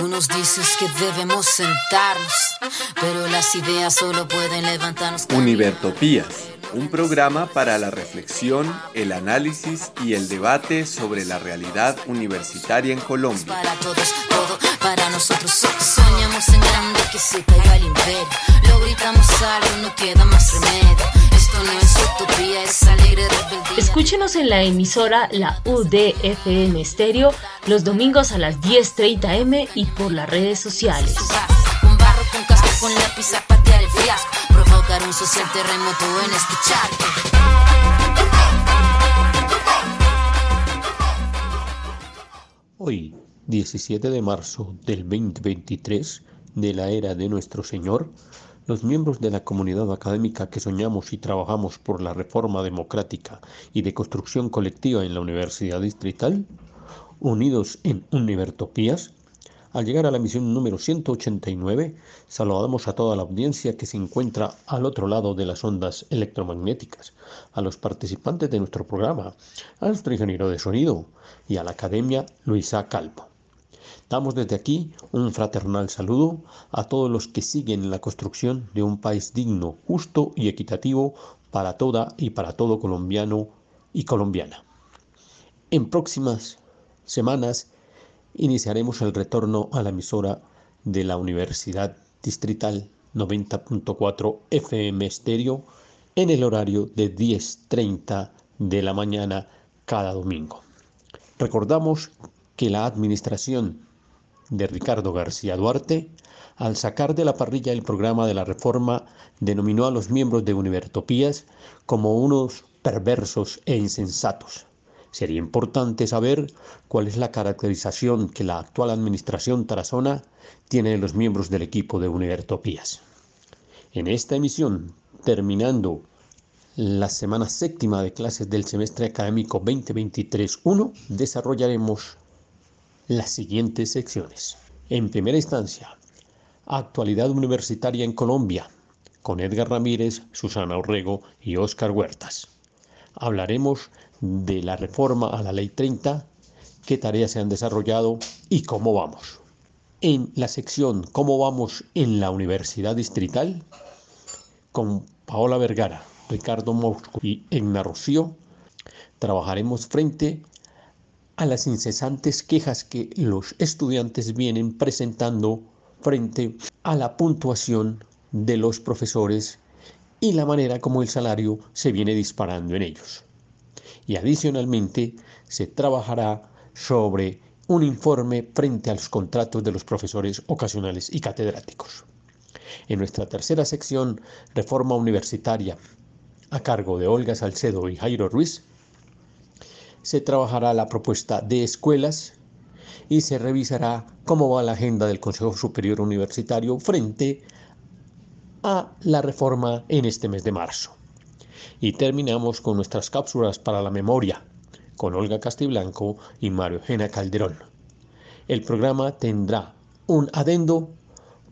Tú nos dices que debemos sentarnos, pero las ideas solo pueden levantarnos. Univertopías, un programa para la reflexión, el análisis y el debate sobre la realidad universitaria en Colombia. Para todos, todo para nosotros. Soñamos en grande que se caiga el imperio. Lo gritamos algo, no queda más remedio. Esto no es utopía, es alegre rebeldía. Escúchenos en la emisora La UDFM Estéreo los domingos a las 10.30 m y por las redes sociales. Con barro, con casco, con lápiz a patear el fiasco. Provocar un social terremoto en charco. Hoy, 17 de marzo del 2023, de la era de nuestro Señor, los miembros de la comunidad académica que soñamos y trabajamos por la reforma democrática y de construcción colectiva en la Universidad Distrital, unidos en Univertopías, al llegar a la misión número 189, saludamos a toda la audiencia que se encuentra al otro lado de las ondas electromagnéticas, a los participantes de nuestro programa, a nuestro ingeniero de sonido y a la Academia Luisa Calvo. Damos desde aquí un fraternal saludo a todos los que siguen la construcción de un país digno, justo y equitativo para toda y para todo colombiano y colombiana. En próximas semanas iniciaremos el retorno a la emisora de la Universidad Distrital 90.4 FM Estéreo en el horario de 10.30 de la mañana cada domingo. Recordamos que la administración de Ricardo García Duarte, al sacar de la parrilla el programa de la reforma, denominó a los miembros de Univertopías como unos perversos e insensatos. Sería importante saber cuál es la caracterización que la actual administración tarazona tiene de los miembros del equipo de Univertopías. En esta emisión, terminando la semana séptima de clases del semestre académico 2023-1, desarrollaremos las siguientes secciones. En primera instancia, actualidad universitaria en Colombia, con Edgar Ramírez, Susana Orrego y Óscar Huertas. Hablaremos de la reforma a la Ley 30, qué tareas se han desarrollado y cómo vamos. En la sección Cómo vamos en la Universidad Distrital, con Paola Vergara, Ricardo Mosco y Egna Rocío, trabajaremos frente a las incesantes quejas que los estudiantes vienen presentando frente a la puntuación de los profesores y la manera como el salario se viene disparando en ellos. Y adicionalmente se trabajará sobre un informe frente a los contratos de los profesores ocasionales y catedráticos. En nuestra tercera sección, Reforma Universitaria, a cargo de Olga Salcedo y Jairo Ruiz, se trabajará la propuesta de escuelas y se revisará cómo va la agenda del Consejo Superior Universitario frente a la reforma en este mes de marzo. Y terminamos con nuestras cápsulas para la memoria, con Olga Castiblanco y Mario Eugenia Calderón. El programa tendrá un adendo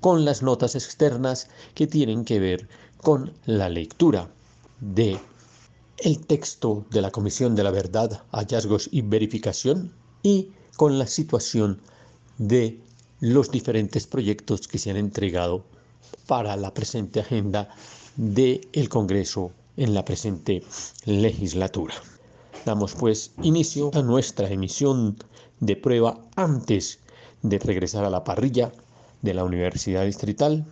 con las notas externas que tienen que ver con la lectura de el texto de la Comisión de la Verdad, Hallazgos y Verificación y con la situación de los diferentes proyectos que se han entregado para la presente agenda del el Congreso en la presente legislatura. Damos pues inicio a nuestra emisión de prueba antes de regresar a la parrilla de la Universidad Distrital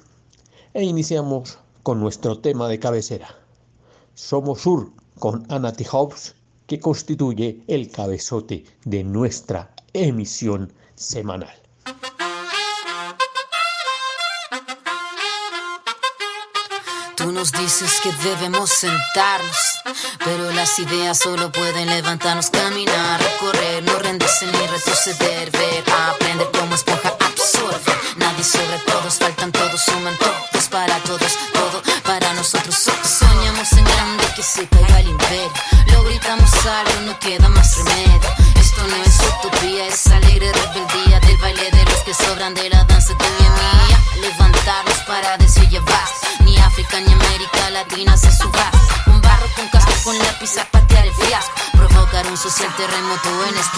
e iniciamos con nuestro tema de cabecera. Somos Sur con Anati Hobbs, que constituye el cabezote de nuestra emisión semanal. Tú nos dices que debemos sentarnos, pero las ideas solo pueden levantarnos, caminar, recorrer, no rendirse ni retroceder, ver, aprender como esponja absorbe. Nadie sobre todos, faltan todos, suman todos para todos, todo para nosotros. Soñamos en grande que se caiga el imperio. Lo gritamos algo, no queda más remedio. Esto no es utopía, es alegre rebeldía del baile de los que sobran de la danza tuya y mía. Levantarnos para decir llevar. Ni África ni América Latina se suba. Un barro con casco, con lápiz a patear el fiasco. Provocar un social terremoto en este.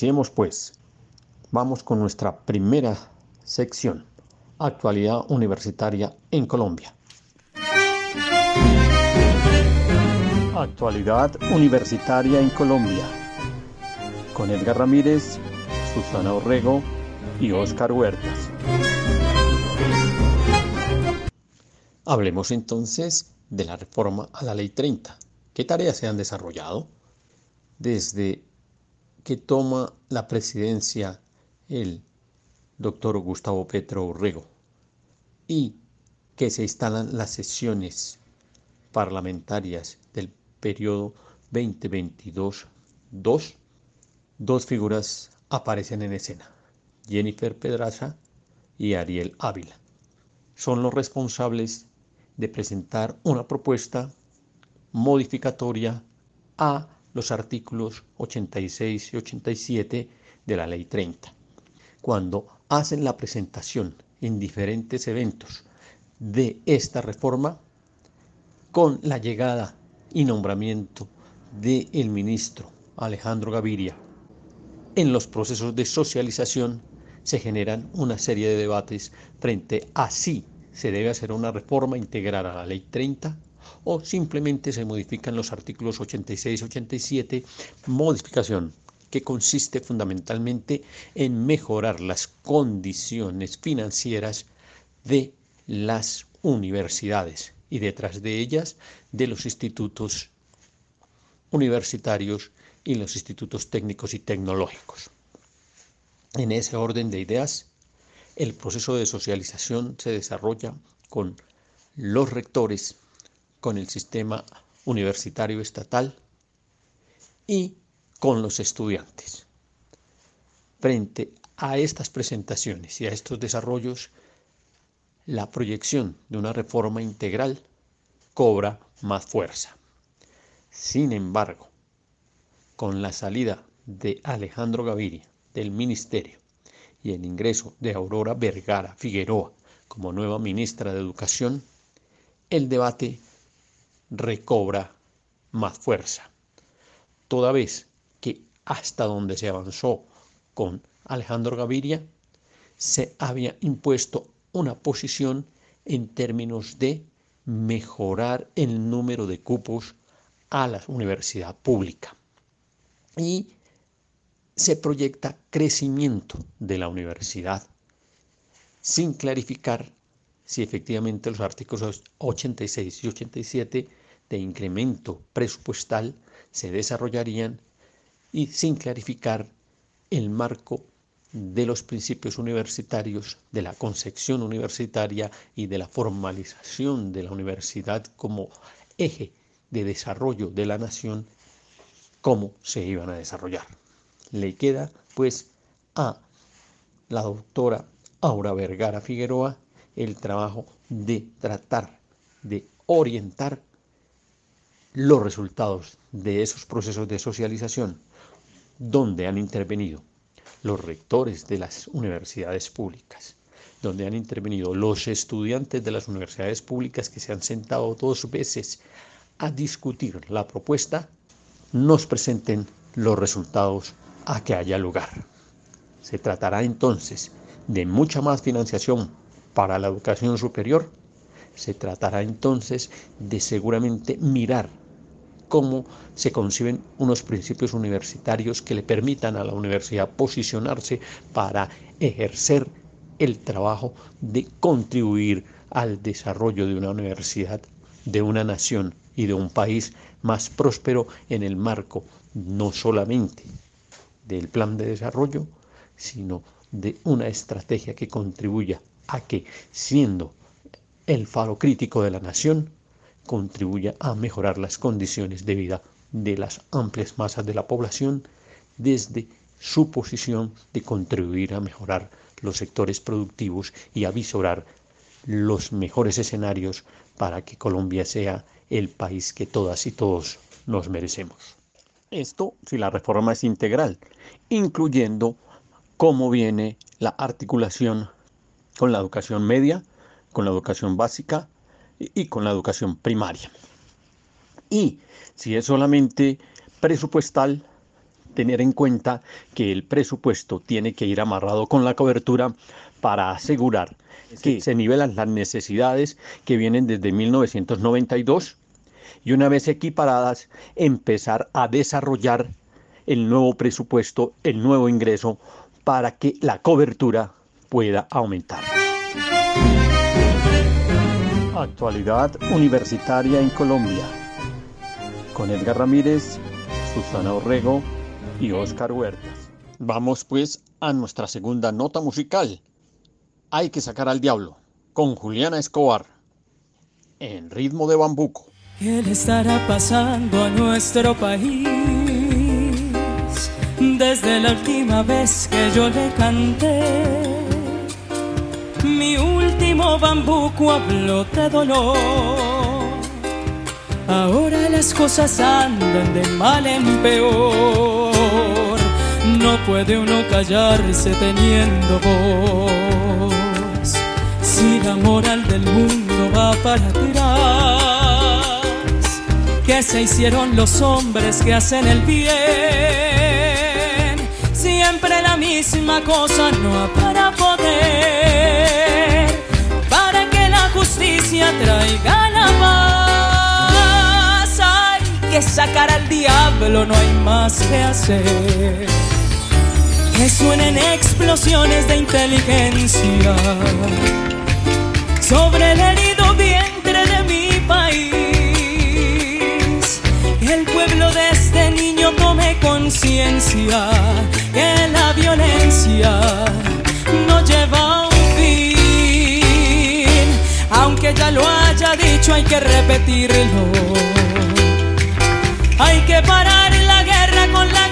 Iniciemos pues. Vamos con nuestra primera sección, actualidad universitaria en Colombia. Actualidad universitaria en Colombia. Con Edgar Ramírez, Susana Orrego y Oscar Huertas. Hablemos entonces de la reforma a la Ley 30. ¿Qué tareas se han desarrollado? Desde que toma la presidencia el doctor Gustavo Petro Urrego y que se instalan las sesiones parlamentarias del periodo 2022-2, dos figuras aparecen en escena, Jennifer Pedraza y Ariel Ávila. Son los responsables de presentar una propuesta modificatoria a los artículos 86 y 87 de la Ley 30. Cuando hacen la presentación en diferentes eventos de esta reforma, con la llegada y nombramiento del ministro Alejandro Gaviria, en los procesos de socialización se generan una serie de debates frente a si se debe hacer una reforma integral a la Ley 30 o simplemente se modifican los artículos 86 y 87, modificación que consiste fundamentalmente en mejorar las condiciones financieras de las universidades y detrás de ellas de los institutos universitarios y los institutos técnicos y tecnológicos. En ese orden de ideas, el proceso de socialización se desarrolla con los rectores con el sistema universitario estatal y con los estudiantes. Frente a estas presentaciones y a estos desarrollos, la proyección de una reforma integral cobra más fuerza. Sin embargo, con la salida de Alejandro Gaviria del ministerio y el ingreso de Aurora Vergara Figueroa como nueva ministra de Educación, el debate recobra más fuerza. Toda vez que hasta donde se avanzó con Alejandro Gaviria, se había impuesto una posición en términos de mejorar el número de cupos a la universidad pública. Y se proyecta crecimiento de la universidad sin clarificar si efectivamente los artículos 86 y 87 de incremento presupuestal se desarrollarían y sin clarificar el marco de los principios universitarios, de la concepción universitaria y de la formalización de la universidad como eje de desarrollo de la nación, cómo se iban a desarrollar. Le queda pues a la doctora Aura Vergara Figueroa el trabajo de tratar de orientar los resultados de esos procesos de socialización, donde han intervenido los rectores de las universidades públicas, donde han intervenido los estudiantes de las universidades públicas que se han sentado dos veces a discutir la propuesta, nos presenten los resultados a que haya lugar. Se tratará entonces de mucha más financiación para la educación superior. Se tratará entonces de seguramente mirar cómo se conciben unos principios universitarios que le permitan a la universidad posicionarse para ejercer el trabajo de contribuir al desarrollo de una universidad, de una nación y de un país más próspero en el marco no solamente del plan de desarrollo, sino de una estrategia que contribuya a que, siendo el faro crítico de la nación, contribuya a mejorar las condiciones de vida de las amplias masas de la población desde su posición de contribuir a mejorar los sectores productivos y a visorar los mejores escenarios para que Colombia sea el país que todas y todos nos merecemos. Esto si la reforma es integral, incluyendo cómo viene la articulación con la educación media, con la educación básica y con la educación primaria. Y si es solamente presupuestal, tener en cuenta que el presupuesto tiene que ir amarrado con la cobertura para asegurar que se nivelan las necesidades que vienen desde 1992 y una vez equiparadas empezar a desarrollar el nuevo presupuesto, el nuevo ingreso para que la cobertura pueda aumentar. Actualidad universitaria en Colombia. Con Edgar Ramírez, Susana Orrego y Oscar Huertas. Vamos pues a nuestra segunda nota musical. Hay que sacar al diablo con Juliana Escobar en ritmo de bambuco. ¿Qué le estará pasando a nuestro país? Desde la última vez que yo le canté mi último bambuco habló de dolor. Ahora las cosas andan de mal en peor. No puede uno callarse teniendo voz. Si la moral del mundo va para atrás, ¿qué se hicieron los hombres que hacen el bien? Siempre la misma cosa, no para poder justicia traiga la paz. Hay que sacar al diablo, no hay más que hacer. Que suenen explosiones de inteligencia sobre el herido conciencia que la violencia no lleva aunque ya lo haya dicho hay que repetirlo. Hay que parar la guerra con la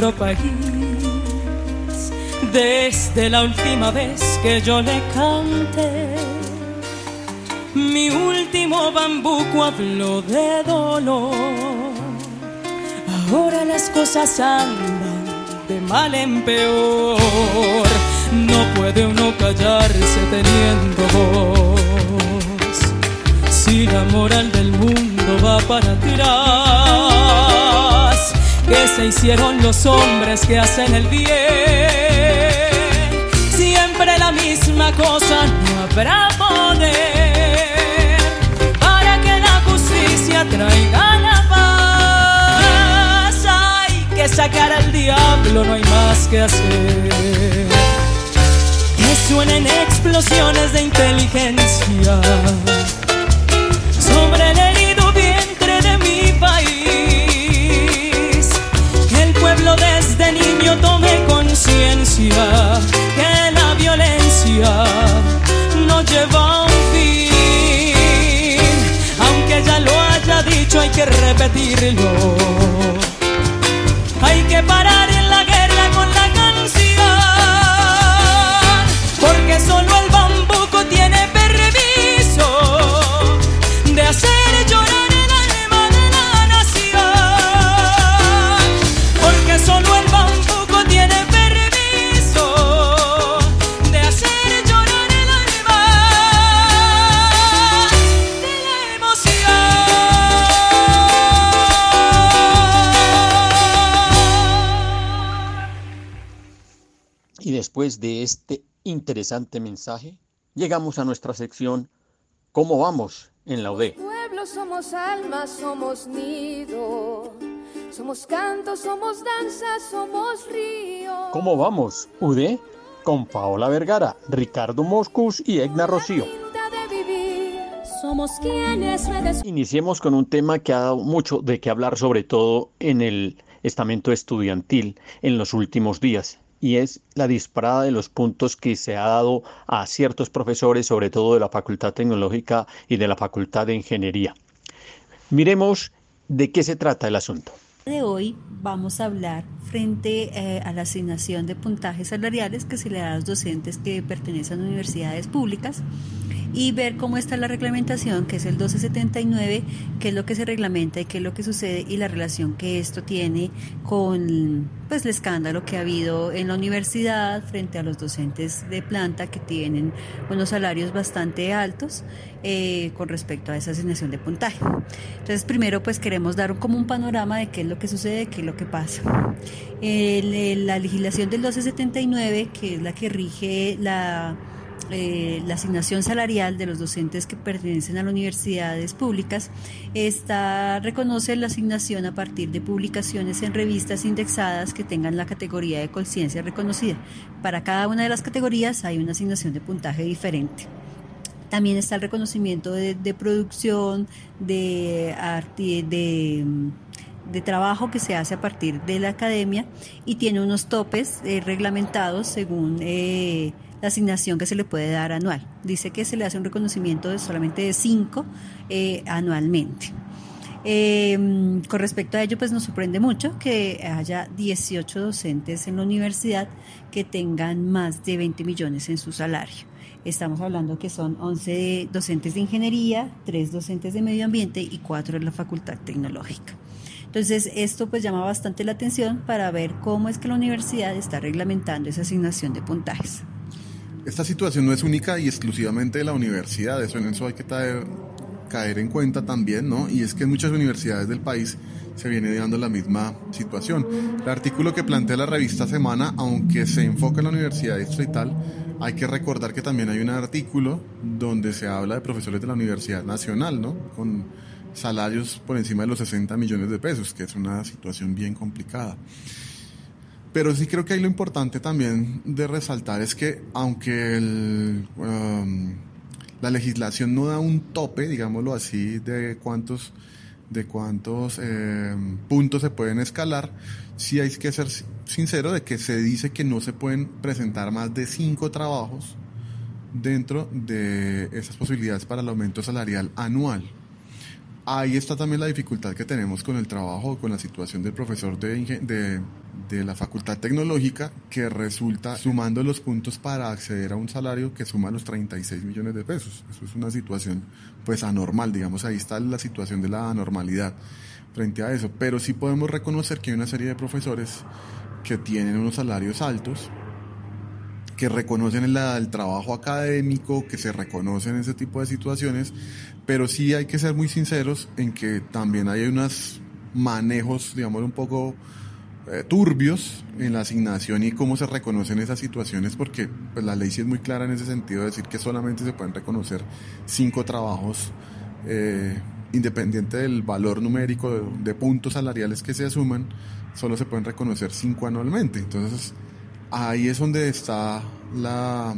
país. Desde la última vez que yo le canté, mi último bambuco habló de dolor. Ahora las cosas andan de mal en peor. No puede uno callarse teniendo voz. Si la moral del mundo va para atrás, que se hicieron los hombres que hacen el bien. Siempre la misma cosa, no habrá poder para que la justicia traiga la paz. Hay que sacar al diablo, no hay más que hacer. Que suenen explosiones de inteligencia sobre el que la violencia no lleva a un fin. Aunque ya lo haya dicho, hay que repetirlo. Hay que parar en la guerra con la canción, porque solo el después de este interesante mensaje, llegamos a nuestra sección ¿Cómo vamos en la UD? Pueblo somos alma, somos nido. Somos canto, somos danza, somos río. ¿Cómo vamos, UD? Con Paola Vergara, Ricardo Moscus y Egna Rocío. Somos quienes Iniciemos con un tema que ha dado mucho de qué hablar, sobre todo en el estamento estudiantil en los últimos días, y es la disparada de los puntos que se ha dado a ciertos profesores, sobre todo de la Facultad Tecnológica y de la Facultad de Ingeniería. Miremos de qué se trata el asunto. de hoy vamos a hablar frente eh, a la asignación de puntajes salariales que se le da a los docentes que pertenecen a universidades públicas y ver cómo está la reglamentación, que es el 1279, qué es lo que se reglamenta y qué es lo que sucede y la relación que esto tiene con pues el escándalo que ha habido en la universidad frente a los docentes de planta que tienen unos salarios bastante altos eh, con respecto a esa asignación de puntaje. Entonces, primero pues queremos dar como un panorama de qué es lo que sucede, qué es lo que pasa. La legislación del 1279, que es la que rige la eh, la asignación salarial de los docentes que pertenecen a las universidades públicas está reconoce la asignación a partir de publicaciones en revistas indexadas que tengan la categoría de conciencia reconocida. Para cada una de las categorías hay una asignación de puntaje diferente. También está el reconocimiento de, producción, de, de trabajo que se hace a partir de la academia y tiene unos topes eh, reglamentados según eh, la asignación que se le puede dar anual. Dice que se le hace un reconocimiento de solamente de cinco eh, anualmente. Eh, con respecto a ello, pues nos sorprende mucho que haya 18 docentes en la universidad que tengan más de 20 millones en su salario. Estamos hablando que son 11 docentes de ingeniería, 3 docentes de medio ambiente y 4 de la facultad tecnológica. Entonces, esto pues llama bastante la atención para ver cómo es que la universidad está reglamentando esa asignación de puntajes. Esta situación no es única y exclusivamente de la universidad, eso en eso hay que caer en cuenta también, ¿no? Y es que en muchas universidades del país se viene dando la misma situación. El artículo que plantea la revista Semana, aunque se enfoca en la universidad distrital, hay que recordar que también hay un artículo donde se habla de profesores de la Universidad Nacional, ¿no? Con salarios por encima de los 60 millones de pesos, que es una situación bien complicada. Pero sí creo que hay lo importante también de resaltar es que aunque um, la legislación no da un tope, digámoslo así, de cuántos de cuántos eh, puntos se pueden escalar, sí hay que ser sincero de que se dice que no se pueden presentar más de cinco trabajos dentro de esas posibilidades para el aumento salarial anual. ahí está también la dificultad que tenemos con el trabajo, con la situación del profesor de, de, la facultad tecnológica, que resulta sumando los puntos para acceder a un salario que suma los 36 millones de pesos. Eso es una situación pues anormal, digamos, ahí está la situación de la anormalidad frente a eso. Pero sí podemos reconocer que hay una serie de profesores que tienen unos salarios altos, que reconocen el, trabajo académico, que se reconocen ese tipo de situaciones, pero sí hay que ser muy sinceros en que también hay unos manejos, digamos, un poco eh, turbios en la asignación y cómo se reconocen esas situaciones, porque pues, la ley sí es muy clara en ese sentido, de decir que solamente se pueden reconocer cinco trabajos. Eh, independiente del valor numérico de, puntos salariales que se asuman, solo se pueden reconocer cinco anualmente. Entonces, ahí es donde está la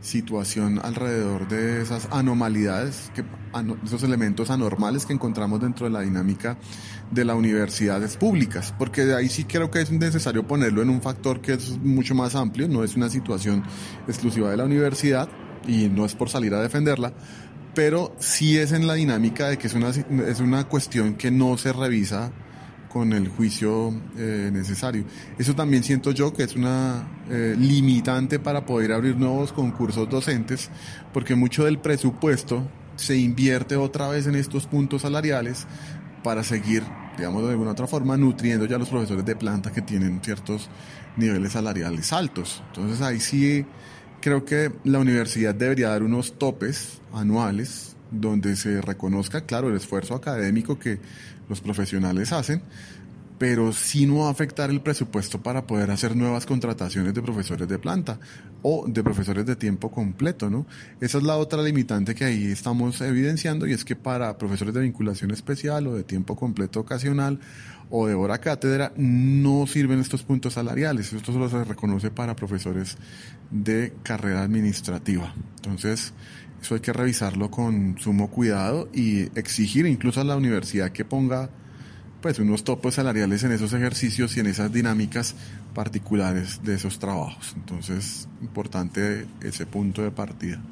situación alrededor de esas anomalidades, que, esos elementos anormales que encontramos dentro de la dinámica de las universidades públicas, porque de ahí sí creo que es necesario ponerlo en un factor que es mucho más amplio, no es una situación exclusiva de la universidad y no es por salir a defenderla, pero sí es en la dinámica de que es una, es una cuestión que no se revisa con el juicio eh, necesario. Eso también siento yo que es una eh, limitante para poder abrir nuevos concursos docentes, porque mucho del presupuesto se invierte otra vez en estos puntos salariales para seguir, digamos de alguna otra forma, nutriendo ya a los profesores de planta que tienen ciertos niveles salariales altos. Entonces ahí sí creo que la universidad debería dar unos topes anuales donde se reconozca, claro, el esfuerzo académico que los profesionales hacen, pero sí no va a afectar el presupuesto para poder hacer nuevas contrataciones de profesores de planta o de profesores de tiempo completo, ¿no? Esa es la otra limitante que ahí estamos evidenciando y es que para profesores de vinculación especial o de tiempo completo ocasional o de hora cátedra no sirven estos puntos salariales. Esto solo se reconoce para profesores de carrera administrativa. Entonces, eso hay que revisarlo con sumo cuidado y exigir incluso a la universidad que ponga pues unos topos salariales en esos ejercicios y en esas dinámicas particulares de esos trabajos. Entonces, importante ese punto de partida.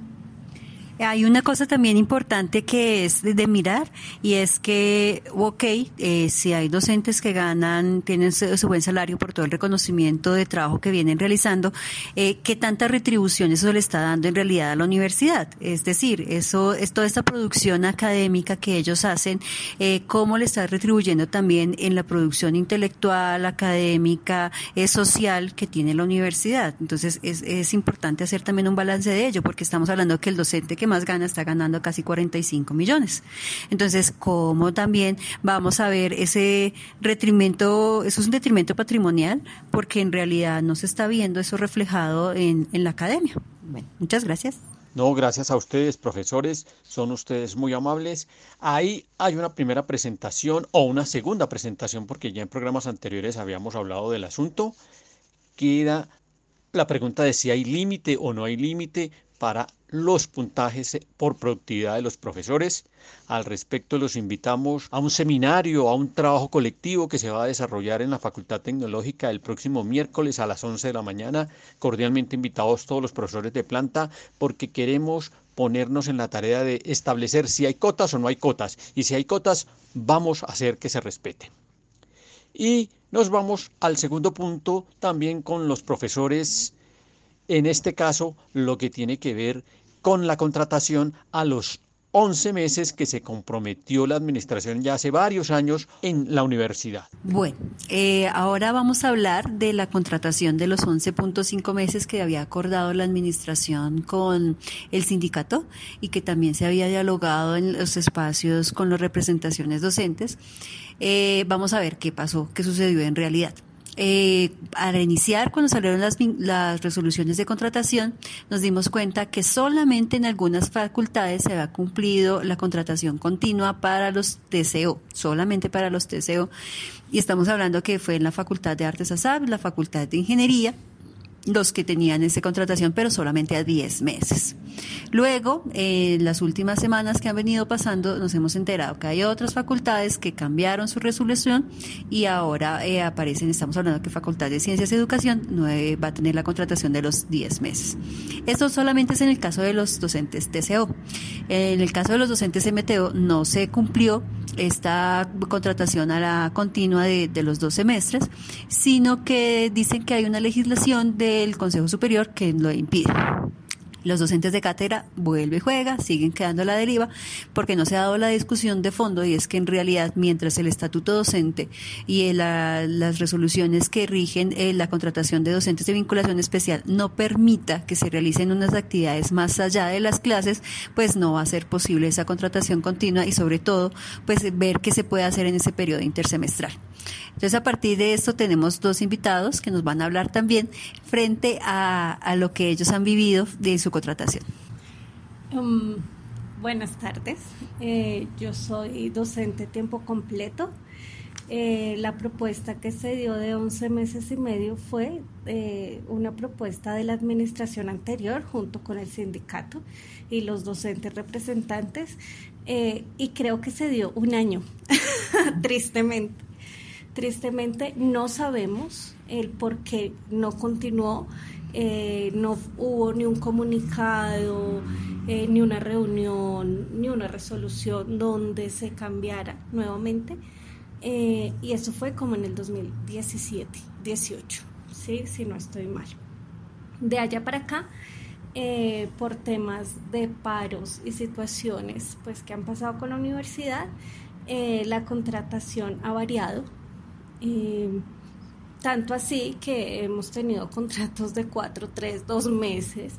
Hay una cosa también importante que es de, mirar y es que, ok, eh, si hay docentes que ganan, tienen su, buen salario por todo el reconocimiento de trabajo que vienen realizando, eh, ¿qué tanta retribución eso le está dando en realidad a la universidad? Es decir, eso es toda esta producción académica que ellos hacen, eh, ¿cómo le está retribuyendo también en la producción intelectual, académica, eh, social que tiene la universidad? Entonces, es, es importante hacer también un balance de ello porque estamos hablando que el docente que más gana está ganando casi 45 millones. Entonces, ¿cómo también vamos a ver ese retrimento, eso es un detrimento patrimonial, porque en realidad no se está viendo eso reflejado en, en la academia. Bueno, muchas gracias. No, gracias a ustedes, profesores, son ustedes muy amables. Ahí hay una primera presentación o una segunda presentación, porque ya en programas anteriores habíamos hablado del asunto, que era la pregunta de si hay límite o no hay límite para los puntajes por productividad de los profesores. Al respecto, los invitamos a un seminario, a un trabajo colectivo que se va a desarrollar en la Facultad Tecnológica el próximo miércoles a las 11 de la mañana. Cordialmente invitados todos los profesores de planta porque queremos ponernos en la tarea de establecer si hay cotas o no hay cotas. Y si hay cotas, vamos a hacer que se respeten. Y nos vamos al segundo punto también con los profesores en este caso lo que tiene que ver con la contratación a los 11 meses que se comprometió la administración ya hace varios años en la universidad. Bueno, eh, ahora vamos a hablar de la contratación de los 11.5 meses que había acordado la administración con el sindicato y que también se había dialogado en los espacios con las representaciones docentes. Eh, vamos a ver qué pasó, qué sucedió en realidad eh, al iniciar, cuando salieron las, las resoluciones de contratación, nos dimos cuenta que solamente en algunas facultades se había cumplido la contratación continua para los TCO, solamente para los TCO. Y estamos hablando que fue en la Facultad de Artes ASAB, la Facultad de Ingeniería, los que tenían esa contratación, pero solamente a 10 meses. Luego, en las últimas semanas que han venido pasando, nos hemos enterado que hay otras facultades que cambiaron su resolución y ahora eh, aparecen, estamos hablando que Facultad de Ciencias y Educación eh, va a tener la contratación de los 10 meses. Esto solamente es en el caso de los docentes TCO. En el caso de los docentes MTO no se cumplió esta contratación a la continua de, de, los dos semestres, sino que dicen que hay una legislación del Consejo Superior que lo impide. Los docentes de cátedra vuelve y juega, siguen quedando a la deriva, porque no se ha dado la discusión de fondo y es que en realidad mientras el estatuto docente y la, las resoluciones que rigen eh, la contratación de docentes de vinculación especial no permita que se realicen unas actividades más allá de las clases, pues no va a ser posible esa contratación continua y sobre todo pues ver qué se puede hacer en ese periodo intersemestral. Entonces, a partir de esto tenemos dos invitados que nos van a hablar también frente a, lo que ellos han vivido de su contratación. Um, buenas tardes, eh, yo soy docente tiempo completo. Eh, la propuesta que se dio de 11 meses y medio fue eh, una propuesta de la administración anterior junto con el sindicato y los docentes representantes y creo que se dio un año, tristemente. Tristemente no sabemos el por qué no continuó, eh, no hubo ni un comunicado, eh, ni una reunión, ni una resolución donde se cambiara nuevamente. Eh, y eso fue como en el 2017, 18, ¿sí? si no estoy mal. De allá para acá, por temas de paros y situaciones pues, que han pasado con la universidad, la contratación ha variado. Eh, tanto así que hemos tenido contratos de cuatro, tres, dos meses.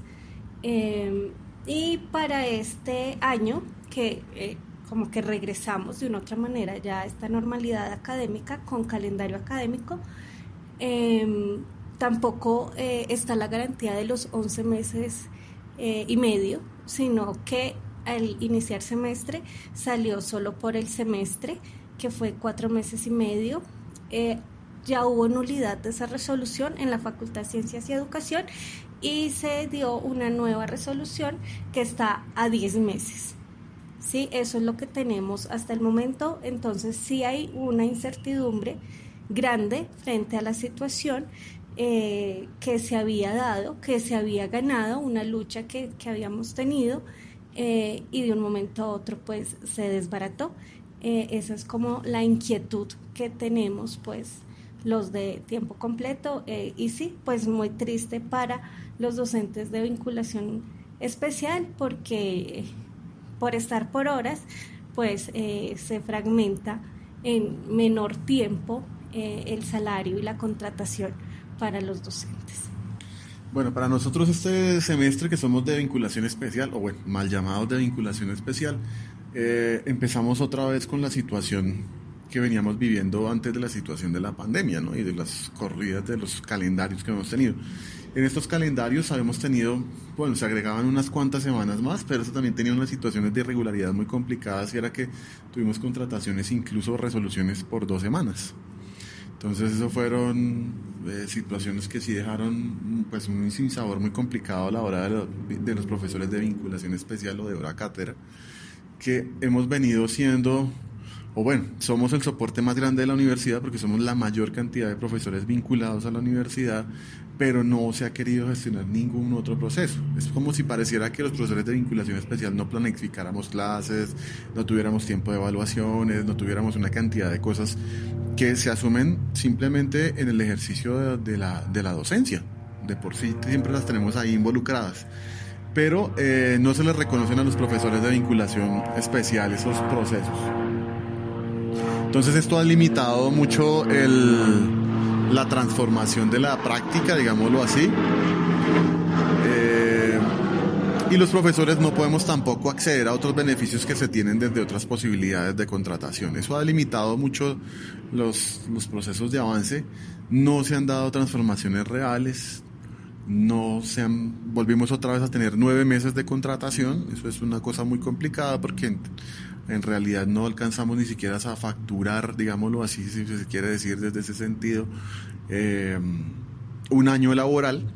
Eh, y para este año, que eh, como que regresamos de una otra manera ya a esta normalidad académica con calendario académico, eh, tampoco eh, está la garantía de los 11 meses eh, y medio, sino que al iniciar semestre salió solo por el semestre, que fue cuatro meses y medio. Eh, ya hubo nulidad de esa resolución en la Facultad de Ciencias y Educación y se dio una nueva resolución que está a 10 meses. Sí, eso es lo que tenemos hasta el momento. Entonces, sí hay una incertidumbre grande frente a la situación eh, que se había dado, que se había ganado, una lucha que, que habíamos tenido eh, y de un momento a otro pues se desbarató. Esa es como la inquietud que tenemos pues los de tiempo completo eh, y sí, pues muy triste para los docentes de vinculación especial porque por estar por horas pues eh, se fragmenta en menor tiempo eh, el salario y la contratación para los docentes. Bueno, para nosotros este semestre que somos de vinculación especial, o bueno, mal llamados de vinculación especial, eh, empezamos otra vez con la situación que veníamos viviendo antes de la situación de la pandemia, ¿no? Y de las corridas de los calendarios que hemos tenido. En estos calendarios habíamos tenido, bueno, se agregaban unas cuantas semanas más, pero eso también tenía unas situaciones de irregularidad muy complicadas y era que tuvimos contrataciones, incluso resoluciones por dos semanas. Entonces, eso fueron eh, situaciones que sí dejaron pues un sinsabor muy complicado a la hora de, lo- de los profesores de vinculación especial o de hora cátedra, que hemos venido siendo, o bueno, somos el soporte más grande de la universidad porque somos la mayor cantidad de profesores vinculados a la universidad, pero no se ha querido gestionar ningún otro proceso. Es como si pareciera que los profesores de vinculación especial no planificáramos clases, no tuviéramos tiempo de evaluaciones, no tuviéramos una cantidad de cosas que se asumen simplemente en el ejercicio de, la, de la docencia. De por sí siempre las tenemos ahí involucradas. Pero eh, no se les reconocen a los profesores de vinculación especial esos procesos. Entonces esto ha limitado mucho la transformación de la práctica, digámoslo así. Eh, y los profesores no podemos tampoco acceder a otros beneficios que se tienen desde otras posibilidades de contratación. Eso ha limitado mucho los, los procesos de avance. No se han dado transformaciones reales. No se han, volvimos otra vez a tener nueve meses de contratación. Eso es una cosa muy complicada porque en, realidad no alcanzamos ni siquiera a facturar, digámoslo así, si se quiere decir desde ese sentido, eh, un año laboral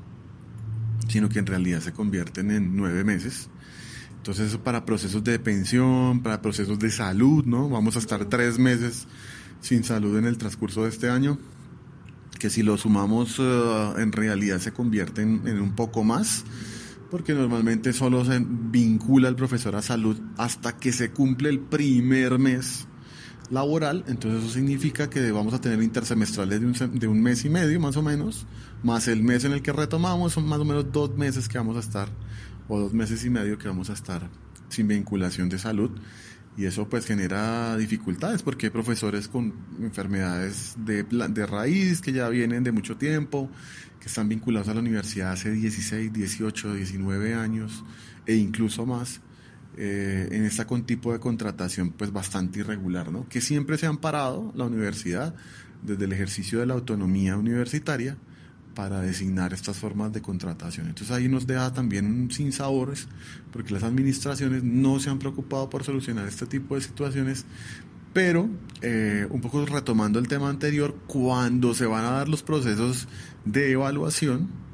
sino que en realidad se convierten en nueve meses. Entonces para procesos de pensión, para procesos de salud, ¿no? Vamos a estar tres meses sin salud en el transcurso de este año, que si lo sumamos eh, en realidad se convierten en un poco más, porque normalmente solo se vincula el profesor a salud hasta que se cumple el primer mes laboral, entonces eso significa que vamos a tener intersemestrales de un, de un mes y medio más o menos, más el mes en el que retomamos, son más o menos dos meses que vamos a estar, o dos meses y medio que vamos a estar sin vinculación de salud. Y eso pues genera dificultades porque hay profesores con enfermedades de, raíz que ya vienen de mucho tiempo, que están vinculados a la universidad hace 16, 18, 19 años e incluso más. Eh, en esta con tipo de contratación pues bastante irregular, ¿no? Que siempre se han parado la universidad desde el ejercicio de la autonomía universitaria para designar estas formas de contratación. Entonces ahí nos deja también sin sabores, porque las administraciones no se han preocupado por solucionar este tipo de situaciones, pero eh, un poco retomando el tema anterior, cuando se van a dar los procesos de evaluación,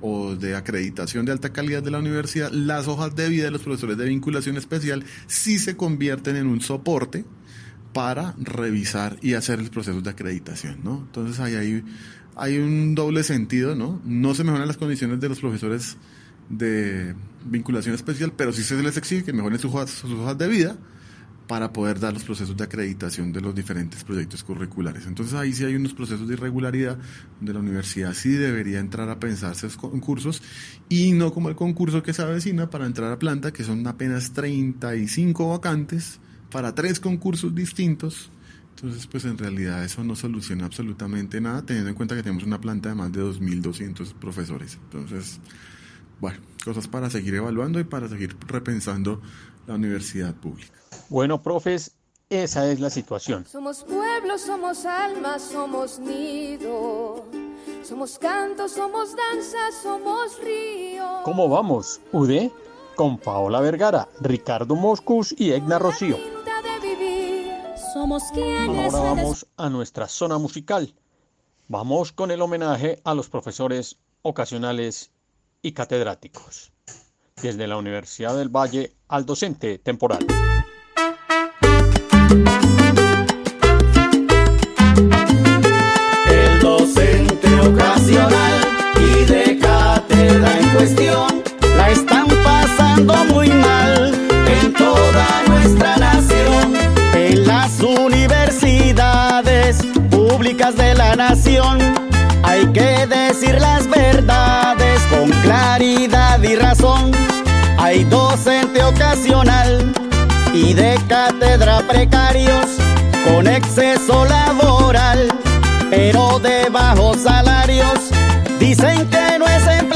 o de acreditación de alta calidad de la universidad, las hojas de vida de los profesores de vinculación especial sí se convierten en un soporte para revisar y hacer los procesos de acreditación, ¿no? Entonces ahí hay, hay un doble sentido, ¿no? No se mejoran las condiciones de los profesores de vinculación especial, pero sí se les exige que mejoren sus hojas de vida, para poder dar los procesos de acreditación de los diferentes proyectos curriculares. Entonces ahí sí hay unos procesos de irregularidad donde la universidad sí debería entrar a pensarse esos concursos y no como el concurso que se avecina para entrar a planta, que son apenas 35 vacantes para tres concursos distintos. Entonces, pues en realidad eso no soluciona absolutamente nada, teniendo en cuenta que tenemos una planta de más de 2.200 profesores. Entonces, bueno, cosas para seguir evaluando y para seguir repensando la universidad pública. Bueno, profes, esa es la situación. Somos pueblo, somos alma, somos nido. Somos canto, somos danza, somos río. ¿Cómo vamos, UD? Con Paola Vergara, Ricardo Moscus y Egna Rocío. Somos quienes Ahora vamos a nuestra zona musical. Vamos con el homenaje a los profesores ocasionales y catedráticos. Desde la Universidad del Valle al docente temporal. El docente ocasional y de cátedra en cuestión hay que decir las verdades con claridad y razón. Hay docente ocasional y de cátedra precarios con exceso laboral, pero de bajos salarios. Dicen que no es empleado,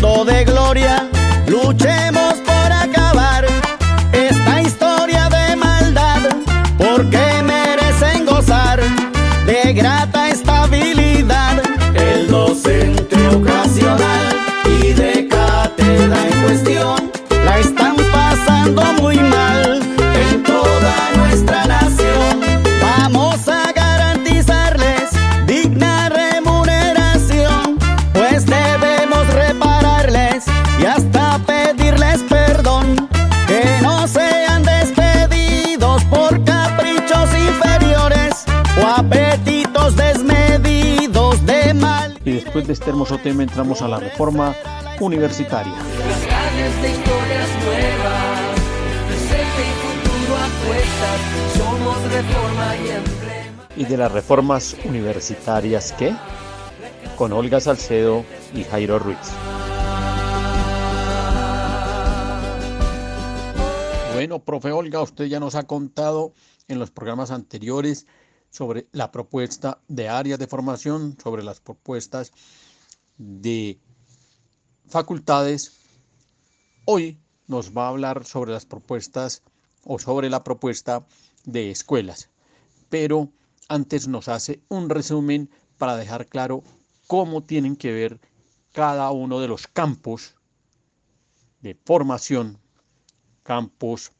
después de este hermoso tema entramos a la reforma universitaria. de historias nuevas, presente y futuro apuestas, somos reforma y emblema. ¿Y de las reformas universitarias qué? Con Olga Salcedo y Jairo Ruiz. Bueno, profe Olga, usted ya nos ha contado en los programas anteriores sobre la propuesta de áreas de formación, sobre las propuestas de facultades. Hoy nos va a hablar sobre las propuestas o sobre la propuesta de escuelas. Pero antes nos hace un resumen para dejar claro cómo tienen que ver cada uno de los campos de formación, campos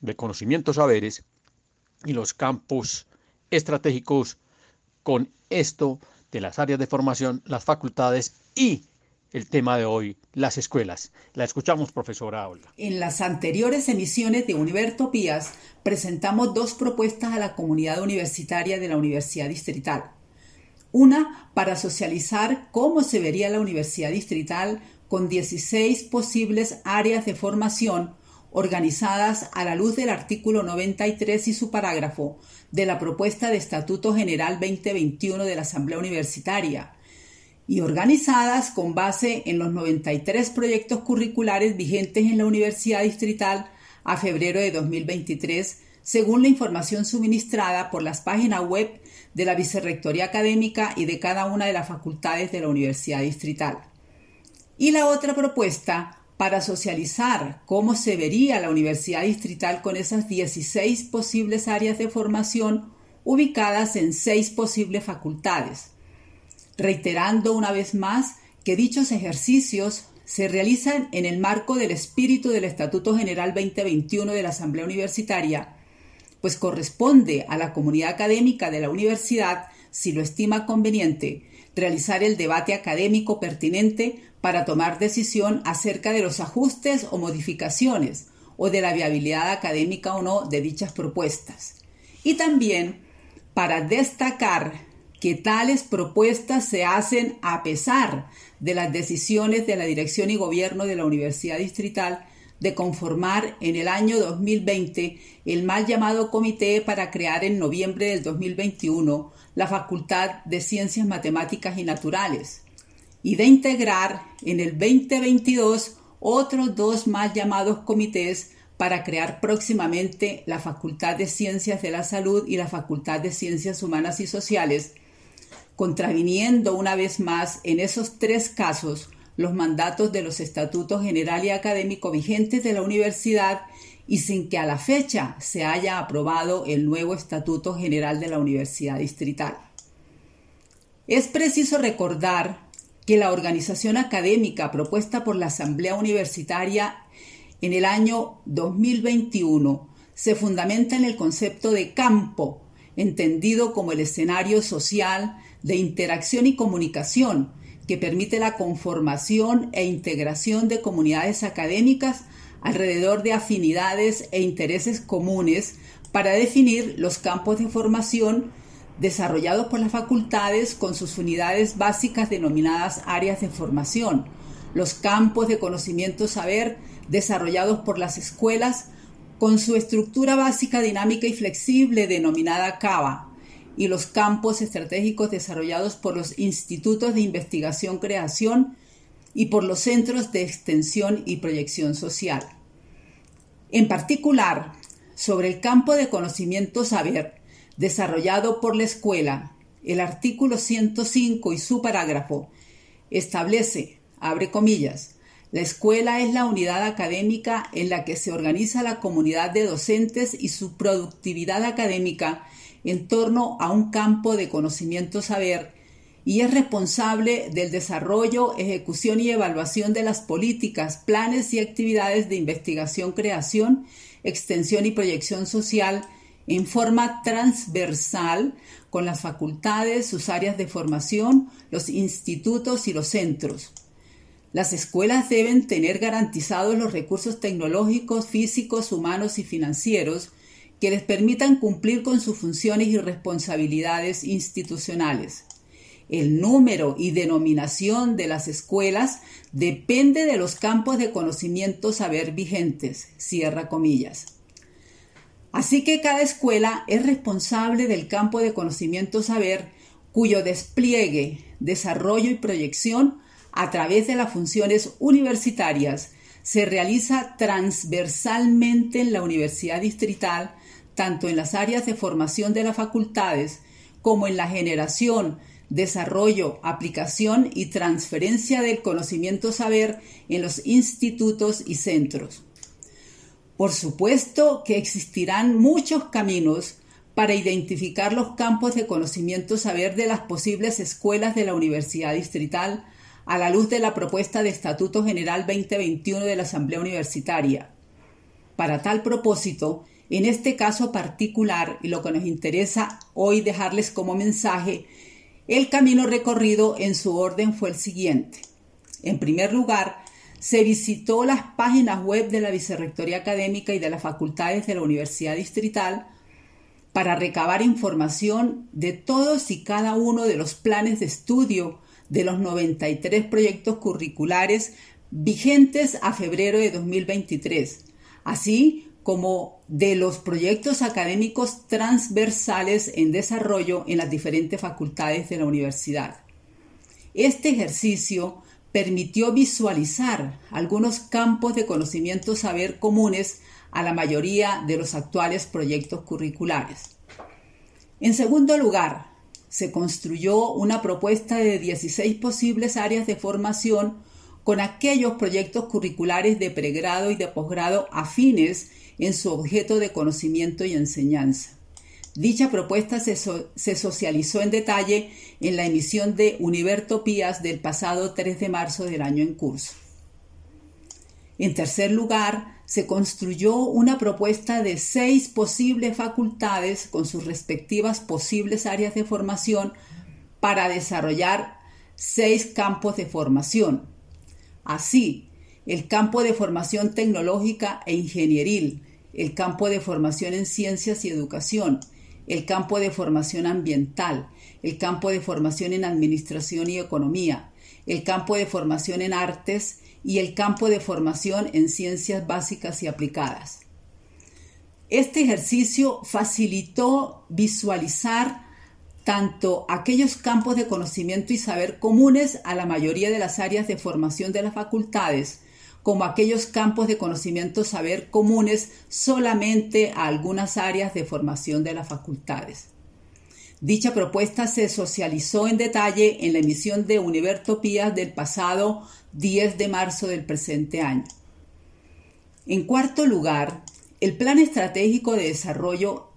de conocimientos saberes y los campos estratégicos con esto de las áreas de formación, las facultades y el tema de hoy, las escuelas. La escuchamos, profesora Olga. En las anteriores emisiones de Univertopías presentamos dos propuestas a la comunidad universitaria de la Universidad Distrital. Una para socializar cómo se vería la Universidad Distrital con 16 posibles áreas de formación organizadas a la luz del artículo 93 y su parágrafo de la propuesta de Estatuto General 2021 de la Asamblea Universitaria y organizadas con base en los 93 proyectos curriculares vigentes en la Universidad Distrital a febrero de 2023, según la información suministrada por las páginas web de la Vicerrectoría Académica y de cada una de las facultades de la Universidad Distrital. Y la otra propuesta para socializar cómo se vería la Universidad Distrital con esas 16 posibles áreas de formación ubicadas en seis posibles facultades, reiterando una vez más que dichos ejercicios se realizan en el marco del espíritu del Estatuto General 2021 de la Asamblea Universitaria, pues corresponde a la comunidad académica de la universidad, si lo estima conveniente, realizar el debate académico pertinente para tomar decisión acerca de los ajustes o modificaciones o de la viabilidad académica o no de dichas propuestas. Y también para destacar que tales propuestas se hacen a pesar de las decisiones de la dirección y gobierno de la Universidad Distrital de conformar en el año 2020 el mal llamado comité para crear en noviembre del 2021 la Facultad de Ciencias Matemáticas y Naturales y de integrar en el 2022 otros dos más llamados comités para crear próximamente la Facultad de Ciencias de la Salud y la Facultad de Ciencias Humanas y Sociales, contraviniendo una vez más en esos tres casos los mandatos de los estatutos general y académico vigentes de la universidad y sin que a la fecha se haya aprobado el nuevo Estatuto General de la Universidad Distrital. Es preciso recordar que la organización académica propuesta por la Asamblea Universitaria en el año 2021 se fundamenta en el concepto de campo, entendido como el escenario social de interacción y comunicación que permite la conformación e integración de comunidades académicas alrededor de afinidades e intereses comunes para definir los campos de formación desarrollados por las facultades con sus unidades básicas denominadas áreas de formación, los campos de conocimiento saber desarrollados por las escuelas con su estructura básica dinámica y flexible denominada CABA, y los campos estratégicos desarrollados por los institutos de investigación creación y por los centros de extensión y proyección social. En particular, sobre el campo de conocimiento saber, desarrollado por la escuela, el artículo 105 y su parágrafo establece, abre comillas, la escuela es la unidad académica en la que se organiza la comunidad de docentes y su productividad académica en torno a un campo de conocimiento saber y es responsable del desarrollo, ejecución y evaluación de las políticas, planes y actividades de investigación, creación, extensión y proyección social en forma transversal con las facultades, sus áreas de formación, los institutos y los centros. Las escuelas deben tener garantizados los recursos tecnológicos, físicos, humanos y financieros que les permitan cumplir con sus funciones y responsabilidades institucionales. El número y denominación de las escuelas depende de los campos de conocimiento saber vigentes, cierra comillas. Así que cada escuela es responsable del campo de conocimiento saber cuyo despliegue, desarrollo y proyección a través de las funciones universitarias se realiza transversalmente en la Universidad Distrital, tanto en las áreas de formación de las facultades como en la generación, desarrollo, aplicación y transferencia del conocimiento saber en los institutos y centros. Por supuesto que existirán muchos caminos para identificar los campos de conocimiento saber de las posibles escuelas de la Universidad Distrital a la luz de la propuesta de Estatuto General 2021 de la Asamblea Universitaria. Para tal propósito, en este caso particular, y lo que nos interesa hoy dejarles como mensaje, el camino recorrido en su orden fue el siguiente. En primer lugar, se visitó las páginas web de la Vicerrectoría Académica y de las facultades de la Universidad Distrital para recabar información de todos y cada uno de los planes de estudio de los 93 proyectos curriculares vigentes a febrero de 2023, así como de los proyectos académicos transversales en desarrollo en las diferentes facultades de la universidad. Este ejercicio permitió visualizar algunos campos de conocimiento saber comunes a la mayoría de los actuales proyectos curriculares. En segundo lugar, se construyó una propuesta de 16 posibles áreas de formación con aquellos proyectos curriculares de pregrado y de posgrado afines en su objeto de conocimiento y enseñanza. Dicha propuesta se, socializó en detalle en la emisión de Univertopías del pasado 3 de marzo del año en curso. En tercer lugar, se construyó una propuesta de seis posibles facultades con sus respectivas posibles áreas de formación para desarrollar seis campos de formación. Así, el campo de formación tecnológica e ingenieril, el campo de formación en ciencias y educación, el campo de formación ambiental, el campo de formación en administración y economía, el campo de formación en artes y el campo de formación en ciencias básicas y aplicadas. Este ejercicio facilitó visualizar tanto aquellos campos de conocimiento y saber comunes a la mayoría de las áreas de formación de las facultades, como aquellos campos de conocimiento saber comunes solamente a algunas áreas de formación de las facultades. Dicha propuesta se socializó en detalle en la emisión de Univertopías del pasado 10 de marzo del presente año. En cuarto lugar, el Plan Estratégico de Desarrollo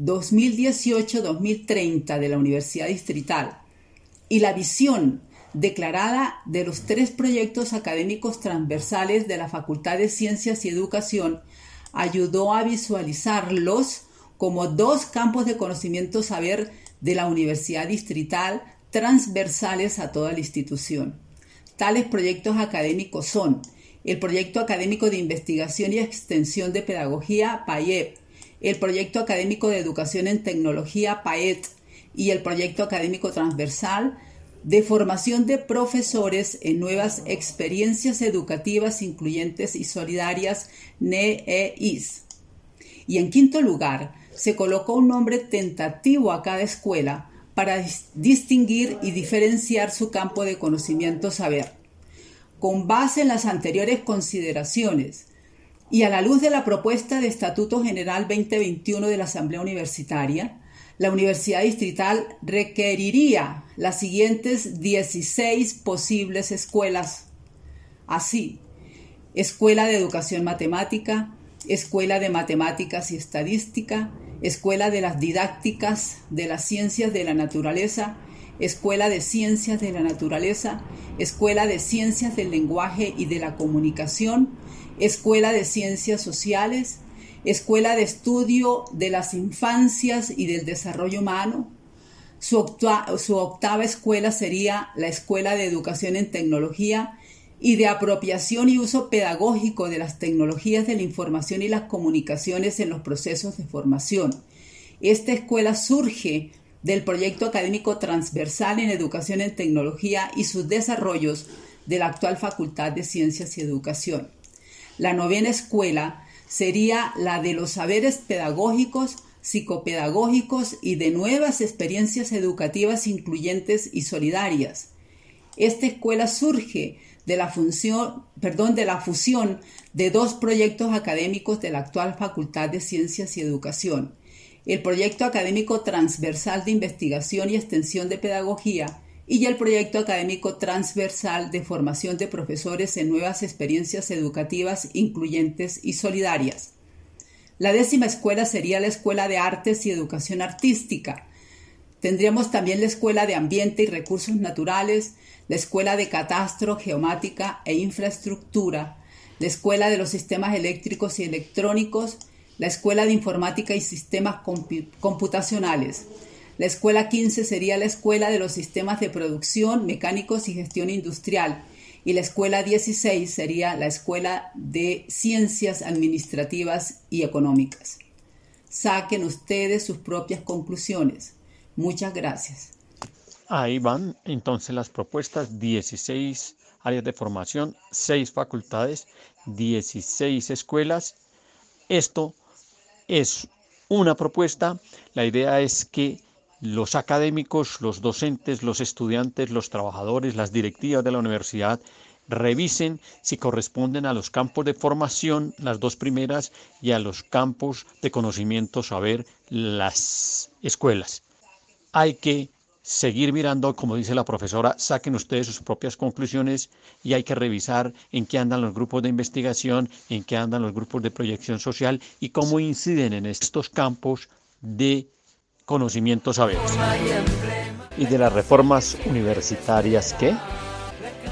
2018-2030 de la Universidad Distrital y la visión declarada de los tres proyectos académicos transversales de la Facultad de Ciencias y Educación ayudó a visualizarlos como dos campos de conocimiento saber de la Universidad Distrital transversales a toda la institución. Tales proyectos académicos son el Proyecto Académico de Investigación y Extensión de Pedagogía PAEP, el Proyecto Académico de Educación en Tecnología PAET y el Proyecto Académico Transversal de Formación de Profesores en Nuevas Experiencias Educativas Incluyentes y Solidarias NEEIS. Y en quinto lugar, se colocó un nombre tentativo a cada escuela para distinguir y diferenciar su campo de conocimiento saber. Con base en las anteriores consideraciones y a la luz de la propuesta de Estatuto General 2021 de la Asamblea Universitaria, la Universidad Distrital requeriría las siguientes 16 posibles escuelas. Así, Escuela de Educación Matemática, Escuela de Matemáticas y Estadística, Escuela de las Didácticas de las Ciencias de la Naturaleza, Escuela de Ciencias de la Naturaleza, Escuela de Ciencias del Lenguaje y de la Comunicación, Escuela de Ciencias Sociales, Escuela de Estudio de las Infancias y del Desarrollo Humano. Su, octava escuela sería la Escuela de Educación en Tecnología y de apropiación y uso pedagógico de las tecnologías de la información y las comunicaciones en los procesos de formación. Esta escuela surge del proyecto académico transversal en educación en tecnología y sus desarrollos de la actual Facultad de Ciencias y Educación. La novena escuela sería la de los saberes pedagógicos, psicopedagógicos y de nuevas experiencias educativas incluyentes y solidarias. Esta escuela surge de la, función, perdón, de la fusión de dos proyectos académicos de la actual Facultad de Ciencias y Educación, el proyecto académico transversal de investigación y extensión de pedagogía y el proyecto académico transversal de formación de profesores en nuevas experiencias educativas incluyentes y solidarias. La décima escuela sería la Escuela de Artes y Educación Artística. Tendríamos también la Escuela de Ambiente y Recursos Naturales, la Escuela de Catastro, Geomática e Infraestructura, la Escuela de los Sistemas Eléctricos y Electrónicos, la Escuela de Informática y Sistemas Computacionales. La Escuela 15 sería la Escuela de los Sistemas de Producción, Mecánicos y Gestión Industrial. Y la Escuela 16 sería la Escuela de Ciencias Administrativas y Económicas. Saquen ustedes sus propias conclusiones. Muchas gracias. Ahí van entonces las propuestas, 16 áreas de formación, 6 facultades, 16 escuelas. Esto es una propuesta. La idea es que los académicos, los docentes, los estudiantes, los trabajadores, las directivas de la universidad revisen si corresponden a los campos de formación, las dos primeras, y a los campos de conocimiento, saber, las escuelas. Hay que seguir mirando, como dice la profesora, saquen ustedes sus propias conclusiones y hay que revisar en qué andan los grupos de investigación, en qué andan los grupos de proyección social y cómo inciden en estos campos de conocimiento saberes. Y de las reformas universitarias ¿qué?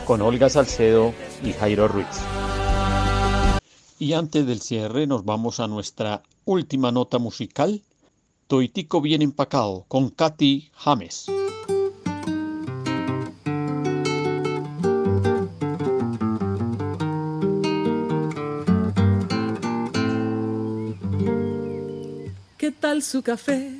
con Olga Salcedo y Jairo Ruiz. Y antes del cierre nos vamos a nuestra última nota musical, Toitico bien empacado, con Katy James. ¿Qué tal su café?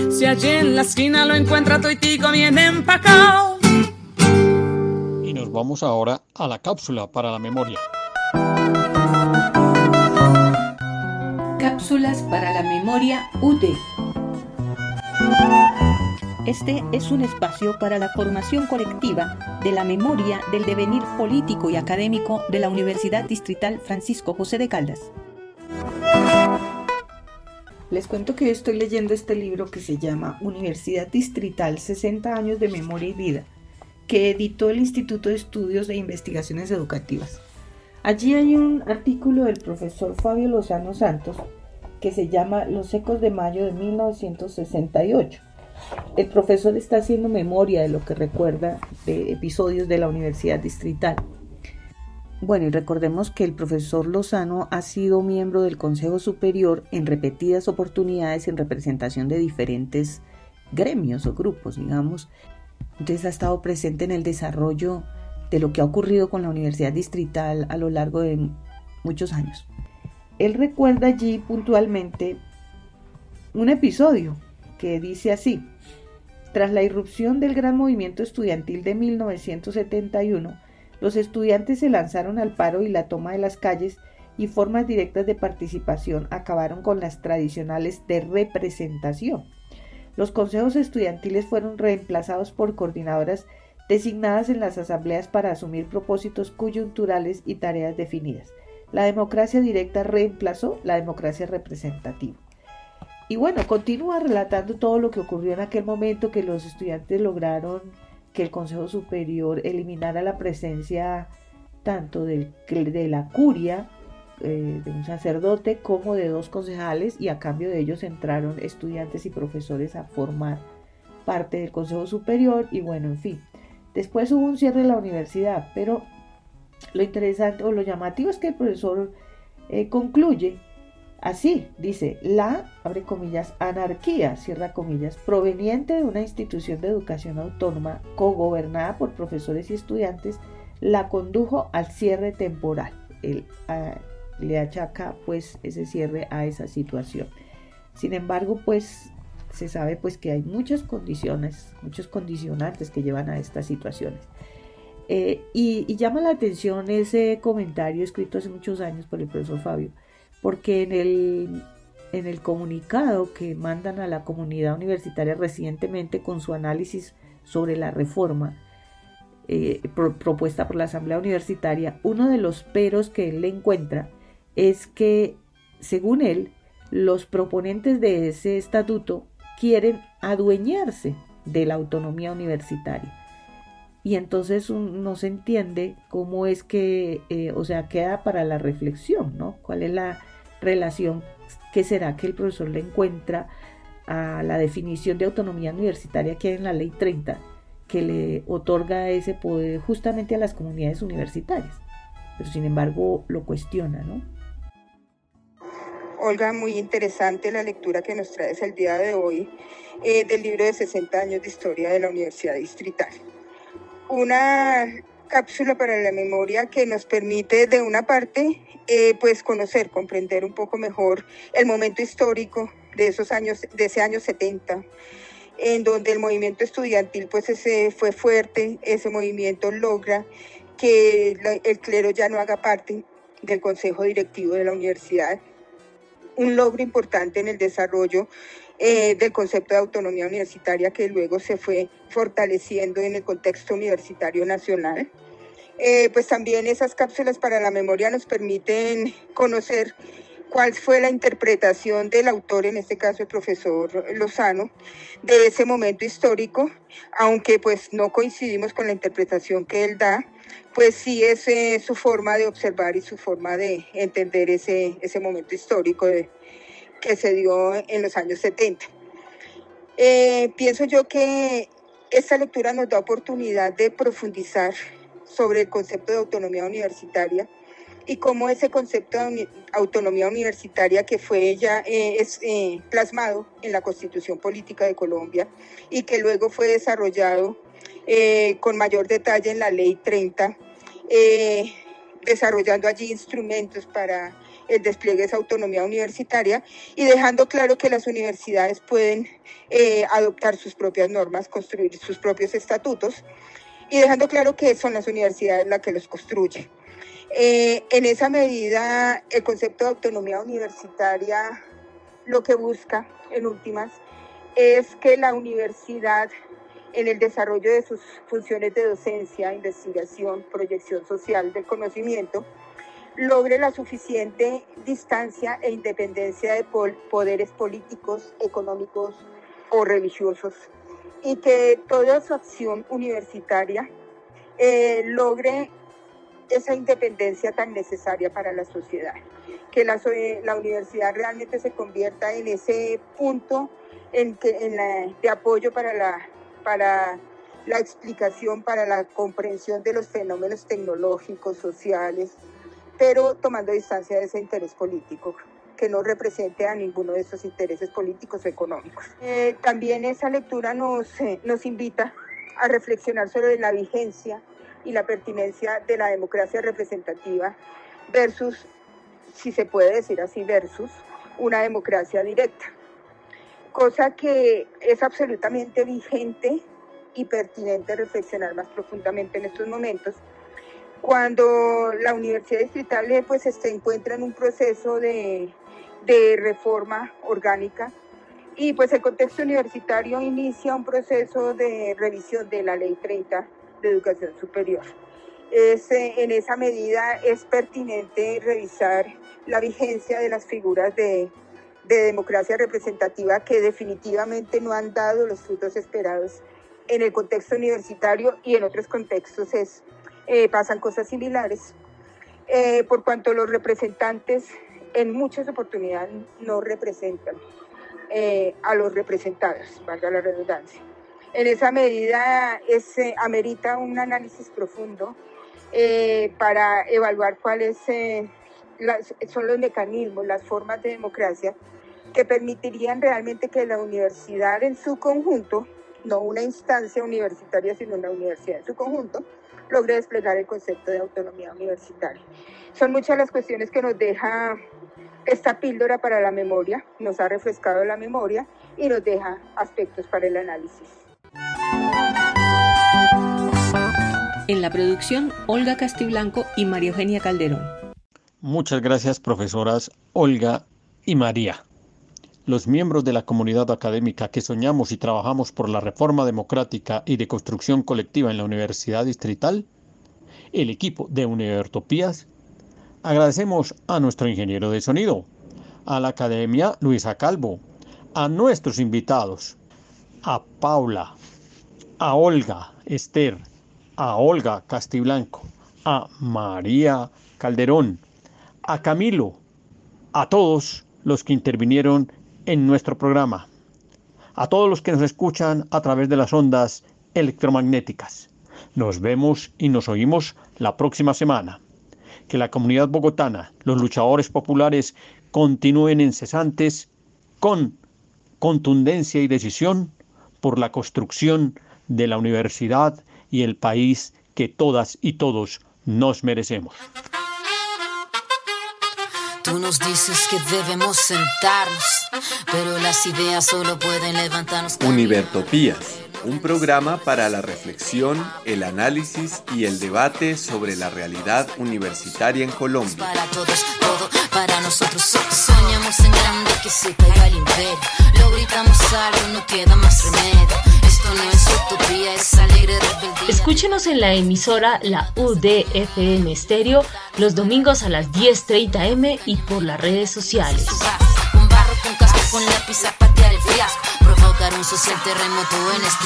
Si allí en la esquina lo encuentra toitico bien empacado. Y nos vamos ahora a la cápsula para la memoria. Cápsulas para la memoria UD. Este es un espacio para la formación colectiva de la memoria del devenir político y académico de la Universidad Distrital Francisco José de Caldas. Les cuento que estoy leyendo este libro que se llama Universidad Distrital 60 años de memoria y vida, que editó el Instituto de Estudios e Investigaciones Educativas. Allí hay un artículo del profesor Fabio Lozano Santos que se llama Los ecos de mayo de 1968. El profesor está haciendo memoria de lo que recuerda de episodios de la Universidad Distrital. Bueno, y recordemos que el profesor Lozano ha sido miembro del Consejo Superior en repetidas oportunidades en representación de diferentes gremios o grupos, digamos. Entonces ha estado presente en el desarrollo de lo que ha ocurrido con la Universidad Distrital a lo largo de muchos años. Él recuerda allí puntualmente un episodio que dice así, tras la irrupción del gran movimiento estudiantil de 1971, los estudiantes se lanzaron al paro y la toma de las calles y formas directas de participación acabaron con las tradicionales de representación. Los consejos estudiantiles fueron reemplazados por coordinadoras designadas en las asambleas para asumir propósitos coyunturales y tareas definidas. La democracia directa reemplazó la democracia representativa. Y bueno, continúa relatando todo lo que ocurrió en aquel momento que los estudiantes lograron que el Consejo Superior eliminara la presencia tanto de la curia, eh, de un sacerdote, como de dos concejales y a cambio de ellos entraron estudiantes y profesores a formar parte del Consejo Superior y bueno, en fin. Después hubo un cierre de la universidad, pero lo interesante o lo llamativo es que el profesor eh, concluye Así, dice, la, abre comillas, anarquía, cierra comillas, proveniente de una institución de educación autónoma cogobernada por profesores y estudiantes, la condujo al cierre temporal. Él le achaca pues ese cierre a esa situación. Sin embargo, pues se sabe pues que hay muchas condiciones, muchos condicionantes que llevan a estas situaciones. Eh, y, y llama la atención ese comentario escrito hace muchos años por el profesor Fabio, porque en el, en el comunicado que mandan a la comunidad universitaria recientemente con su análisis sobre la reforma eh, propuesta por la Asamblea Universitaria, uno de los peros que él le encuentra es que, según él, los proponentes de ese estatuto quieren adueñarse de la autonomía universitaria. Y entonces no se entiende cómo es que, eh, o sea, queda para la reflexión, ¿no? ¿Cuál es la, relación que será que el profesor le encuentra a la definición de autonomía universitaria que hay en la ley 30, que le otorga ese poder justamente a las comunidades universitarias. Pero sin embargo lo cuestiona, ¿no? Olga, muy interesante la lectura que nos traes el día de hoy eh, del libro de 60 años de historia de la Universidad Distrital. Una cápsula para la memoria que nos permite de una parte eh, pues conocer, comprender un poco mejor el momento histórico de esos años, de ese año 70, en donde el movimiento estudiantil pues ese fue fuerte, ese movimiento logra que el clero ya no haga parte del consejo directivo de la universidad, un logro importante en el desarrollo eh, del concepto de autonomía universitaria que luego se fue fortaleciendo en el contexto universitario nacional. Eh, pues también esas cápsulas para la memoria nos permiten conocer cuál fue la interpretación del autor, en este caso el profesor Lozano, de ese momento histórico, aunque pues no coincidimos con la interpretación que él da, pues sí es eh, su forma de observar y su forma de entender ese, ese momento histórico que se dio en los años 70. Eh, pienso yo que esta lectura nos da oportunidad de profundizar sobre el concepto de autonomía universitaria y cómo ese concepto de autonomía universitaria que fue ya eh, es, eh, plasmado en la Constitución Política de Colombia y que luego fue desarrollado eh, con mayor detalle en la Ley 30, desarrollando allí instrumentos para el despliegue de esa autonomía universitaria y dejando claro que las universidades pueden adoptar sus propias normas, construir sus propios estatutos y dejando claro que son las universidades las que los construyen. Eh, en esa medida, el concepto de autonomía universitaria lo que busca, en últimas, es que la universidad, en el desarrollo de sus funciones de docencia, investigación, proyección social del conocimiento, logre la suficiente distancia e independencia de poderes políticos, económicos o religiosos. Y que toda su acción universitaria eh, logre esa independencia tan necesaria para la sociedad, que la, la universidad realmente se convierta en ese punto en que, en la, de apoyo para la, para la explicación, para la comprensión de los fenómenos tecnológicos, sociales, pero tomando distancia de ese interés político que no represente a ninguno de esos intereses políticos o económicos. Eh, también esa lectura nos, eh, nos invita a reflexionar sobre la vigencia y la pertinencia de la democracia representativa versus, si se puede decir así, versus una democracia directa. Cosa que es absolutamente vigente y pertinente reflexionar más profundamente en estos momentos, cuando la Universidad Distrital pues, se encuentra en un proceso de, de reforma orgánica y pues el contexto universitario inicia un proceso de revisión de la Ley 30 de Educación Superior. Es, eh, en esa medida es pertinente revisar la vigencia de las figuras de, de democracia representativa que definitivamente no han dado los frutos esperados en el contexto universitario y en otros contextos es, eh, pasan cosas similares, eh, por cuanto los representantes en muchas oportunidades no representan eh, a los representados, valga la redundancia. En esa medida es, amerita un análisis profundo para evaluar cuáles son los mecanismos, las formas de democracia que permitirían realmente que la universidad en su conjunto no una instancia universitaria, sino una universidad en su conjunto, logre desplegar el concepto de autonomía universitaria. Son muchas las cuestiones que nos deja esta píldora para la memoria, nos ha refrescado la memoria y nos deja aspectos para el análisis. En la producción, Olga Castiblanco y María Eugenia Calderón. Muchas gracias, profesoras Olga y María los miembros de la comunidad académica que soñamos y trabajamos por la reforma democrática y de construcción colectiva en la Universidad Distrital, el equipo de Univertopías, agradecemos a nuestro ingeniero de sonido, a la Academia Luisa Calvo, a nuestros invitados, a Paula, a Olga Esther, a Olga Castiblanco, a María Calderón, a Camilo, a todos los que intervinieron en nuestro programa. A todos los que nos escuchan a través de las ondas electromagnéticas. Nos vemos y nos oímos la próxima semana. Que la comunidad bogotana, los luchadores populares continúen incesantes con contundencia y decisión por la construcción de la universidad y el país que todas y todos nos merecemos. Tú nos dices que debemos sentarnos, pero las ideas solo pueden levantarnos. Univertopías, un programa para la reflexión, el análisis y el debate sobre la realidad universitaria en Colombia. Para todos, todo para nosotros. Soñamos en grande que se caiga el imperio. Lo gritamos algo, no queda más remedio. Esto no es utopía, es alegre rebeldía. Escúchenos en la emisora La UDFM Estéreo los domingos a las 10.30 m y por las redes sociales. Con barro, con casco, con lápiz a patear el fiasco. Provocar un social terremoto en este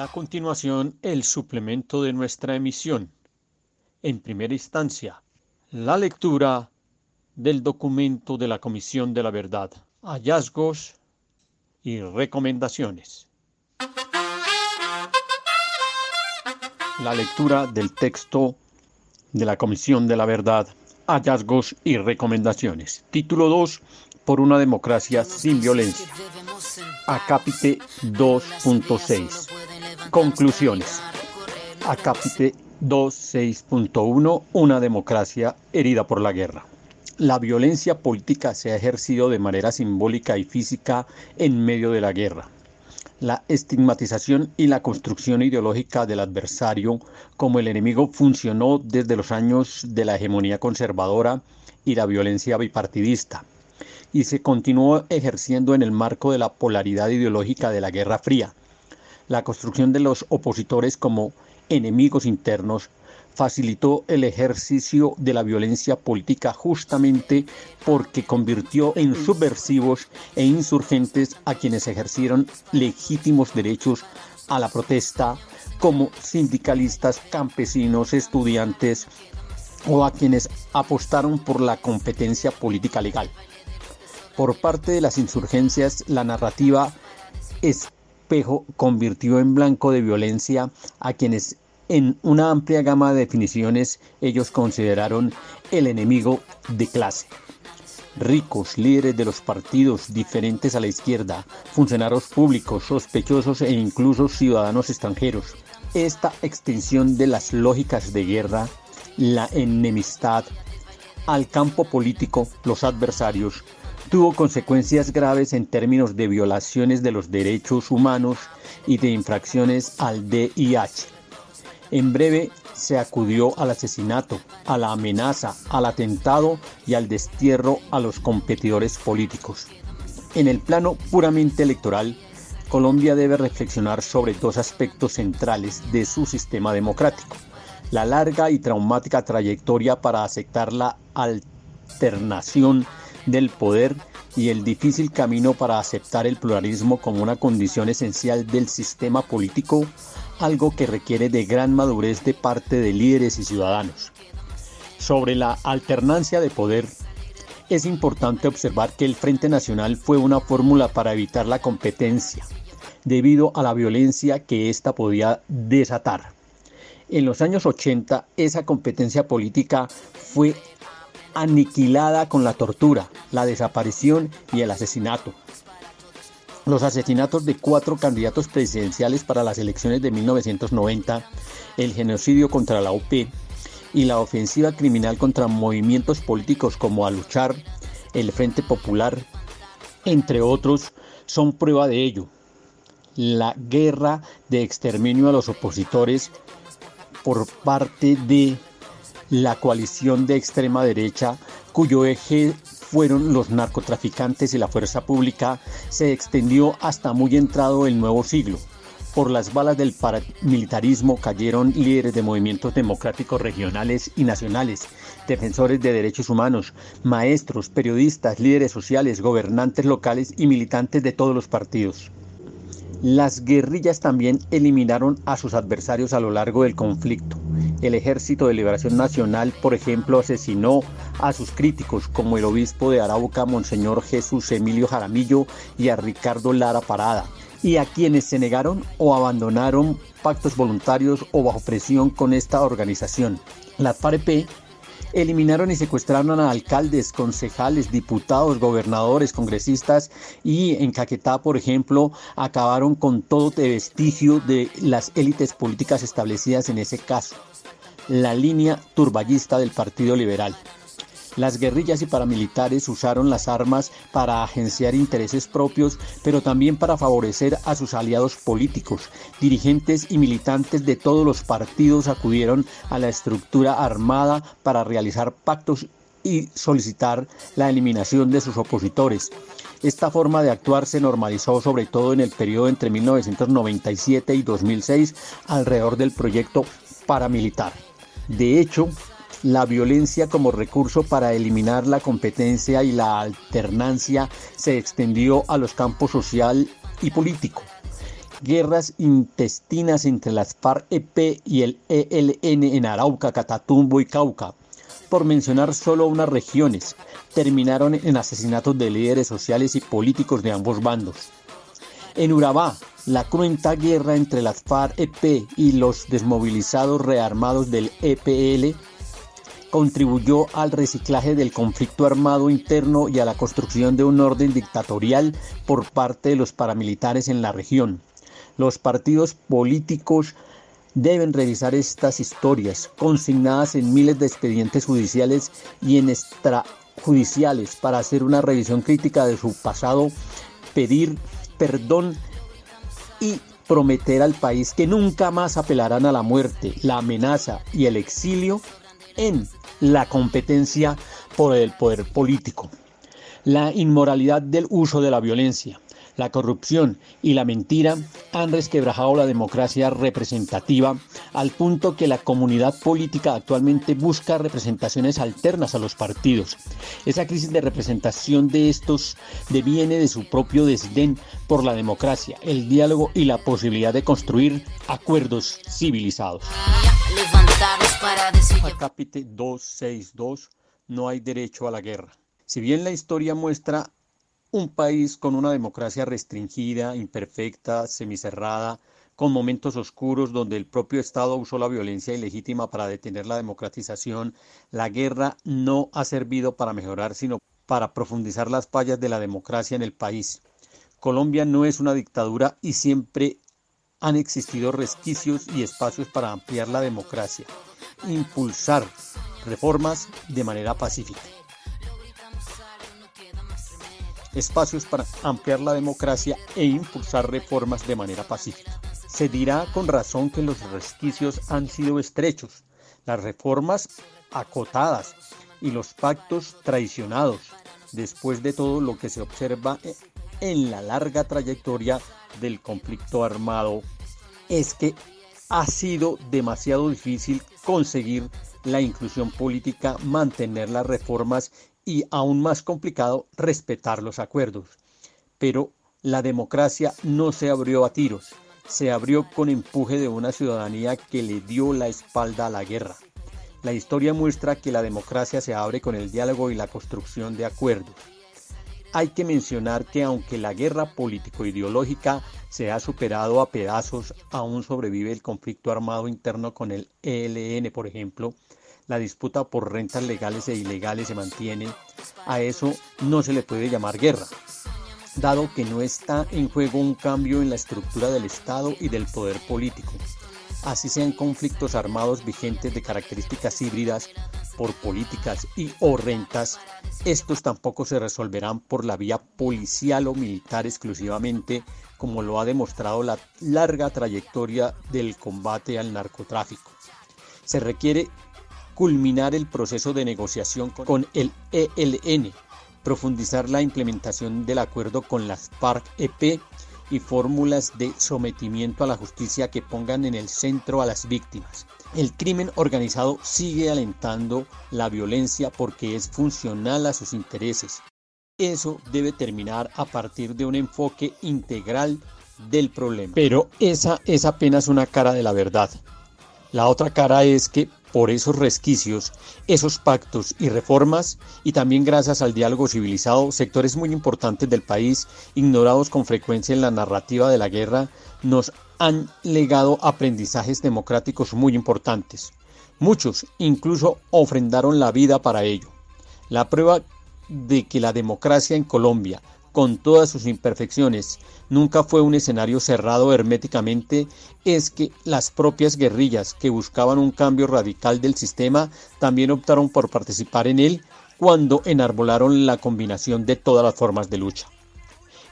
a continuación, el suplemento de nuestra emisión. En primera instancia, la lectura del documento de la Comisión de la Verdad, hallazgos y recomendaciones. La lectura del texto de la Comisión de la Verdad, hallazgos y recomendaciones. Título 2, por una democracia sin violencia. Acápite 2.6. Conclusiones. Acápite 2.6.1. Una democracia herida por la guerra. La violencia política se ha ejercido de manera simbólica y física en medio de la guerra. La estigmatización y la construcción ideológica del adversario como el enemigo funcionó desde los años de la hegemonía conservadora y la violencia bipartidista y se continuó ejerciendo en el marco de la polaridad ideológica de la Guerra Fría. La construcción de los opositores como enemigos internos facilitó el ejercicio de la violencia política justamente porque convirtió en subversivos e insurgentes a quienes ejercieron legítimos derechos a la protesta como sindicalistas, campesinos, estudiantes o a quienes apostaron por la competencia política legal. Por parte de las insurgencias, la narrativa espejo convirtió en blanco de violencia a quienes en una amplia gama de definiciones ellos consideraron el enemigo de clase ricos, líderes de los partidos diferentes a la izquierda, funcionarios públicos, sospechosos e incluso ciudadanos extranjeros. Esta extensión de las lógicas de guerra, la enemistad, al campo político, los adversarios, tuvo consecuencias graves en términos de violaciones de los derechos humanos y de infracciones al DIH. En breve, se acudió al asesinato, a la amenaza, al atentado y al destierro a los competidores políticos. En el plano puramente electoral, Colombia debe reflexionar sobre dos aspectos centrales de su sistema democrático. La larga y traumática trayectoria para aceptar la alternación del poder y el difícil camino para aceptar el pluralismo como una condición esencial del sistema político algo que requiere de gran madurez de parte de líderes y ciudadanos. Sobre la alternancia de poder, es importante observar que el Frente Nacional fue una fórmula para evitar la competencia, debido a la violencia que ésta podía desatar. En los años 80, esa competencia política fue aniquilada con la tortura, la desaparición y el asesinato, los asesinatos de cuatro candidatos presidenciales para las elecciones de 1990, el genocidio contra la UP y la ofensiva criminal contra movimientos políticos como Aluchar, el Frente Popular, entre otros, son prueba de ello. La guerra de exterminio a los opositores por parte de la coalición de extrema derecha, cuyo eje fueron los narcotraficantes y la fuerza pública se extendió hasta muy entrado el nuevo siglo. Por las balas del paramilitarismo cayeron líderes de movimientos democráticos regionales y nacionales, defensores de derechos humanos, maestros, periodistas, líderes sociales, gobernantes locales y militantes de todos los partidos. Las guerrillas también eliminaron a sus adversarios a lo largo del conflicto. El Ejército de Liberación Nacional, por ejemplo, asesinó a sus críticos como el obispo de Arauca, Monseñor Jesús Emilio Jaramillo y a Ricardo Lara Parada, y a quienes se negaron o abandonaron pactos voluntarios o bajo presión con esta organización. La eliminaron y secuestraron a alcaldes, concejales, diputados, gobernadores, congresistas y en Caquetá, por ejemplo, acabaron con todo vestigio de las élites políticas establecidas en ese caso, la línea turballista del Partido Liberal. Las guerrillas y paramilitares usaron las armas para agenciar intereses propios, pero también para favorecer a sus aliados políticos. Dirigentes y militantes de todos los partidos acudieron a la estructura armada para realizar pactos y solicitar la eliminación de sus opositores. Esta forma de actuar se normalizó sobre todo en el periodo entre 1997 y 2006 alrededor del proyecto paramilitar. De hecho, la violencia como recurso para eliminar la competencia y la alternancia se extendió a los campos social y político. Guerras intestinas entre las FARC-EP y el ELN en Arauca, Catatumbo y Cauca, por mencionar solo unas regiones, terminaron en asesinatos de líderes sociales y políticos de ambos bandos. En Urabá, la cruenta guerra entre las FARC-EP y los desmovilizados rearmados del EPL contribuyó al reciclaje del conflicto armado interno y a la construcción de un orden dictatorial por parte de los paramilitares en la región. Los partidos políticos deben revisar estas historias, consignadas en miles de expedientes judiciales y en extrajudiciales, para hacer una revisión crítica de su pasado, pedir perdón y prometer al país que nunca más apelarán a la muerte, la amenaza y el exilio en la competencia por el poder político. La inmoralidad del uso de la violencia. la corrupción y la mentira han resquebrajado la democracia representativa al punto que la comunidad política actualmente busca representaciones alternas a los partidos. Esa crisis de representación de estos deviene de su propio desdén por la democracia, el diálogo y la posibilidad de construir acuerdos civilizados. Capítulo 262 No hay derecho a la guerra. Si bien la historia muestra un país con una democracia restringida, imperfecta, semicerrada, con momentos oscuros donde el propio Estado usó la violencia ilegítima para detener la democratización, la guerra no ha servido para mejorar, sino para profundizar las fallas de la democracia en el país. Colombia no es una dictadura y siempre han existido resquicios y espacios para ampliar la democracia, impulsar reformas de manera pacífica espacios para ampliar la democracia e impulsar reformas de manera pacífica. Se dirá con razón que los resquicios han sido estrechos, las reformas acotadas y los pactos traicionados, después de todo lo que se observa en la larga trayectoria del conflicto armado, es que ha sido demasiado difícil conseguir la inclusión política, mantener las reformas y aún más complicado respetar los acuerdos. Pero la democracia no se abrió a tiros, se abrió con empuje de una ciudadanía que le dio la espalda a la guerra. La historia muestra que la democracia se abre con el diálogo y la construcción de acuerdos. Hay que mencionar que aunque la guerra político-ideológica se ha superado a pedazos, aún sobrevive el conflicto armado interno con el ELN, por ejemplo, la disputa por rentas legales e ilegales se mantiene, a eso no se le puede llamar guerra, dado que no está en juego un cambio en la estructura del Estado y del poder político. Así sean conflictos armados vigentes de características híbridas por políticas y o rentas, estos tampoco se resolverán por la vía policial o militar exclusivamente, como lo ha demostrado la larga trayectoria del combate al narcotráfico. Se requiere culminar el proceso de negociación con el ELN, profundizar la implementación del acuerdo con las FARC-EP y fórmulas de sometimiento a la justicia que pongan en el centro a las víctimas. El crimen organizado sigue alentando la violencia porque es funcional a sus intereses. Eso debe terminar a partir de un enfoque integral del problema. Pero esa es apenas una cara de la verdad. La otra cara es que por esos resquicios, esos pactos y reformas, y también gracias al diálogo civilizado, sectores muy importantes del país, ignorados con frecuencia en la narrativa de la guerra, nos han legado aprendizajes democráticos muy importantes. Muchos incluso ofrendaron la vida para ello. La prueba de que la democracia en Colombia con todas sus imperfecciones, nunca fue un escenario cerrado herméticamente, es que las propias guerrillas que buscaban un cambio radical del sistema también optaron por participar en él cuando enarbolaron la combinación de todas las formas de lucha.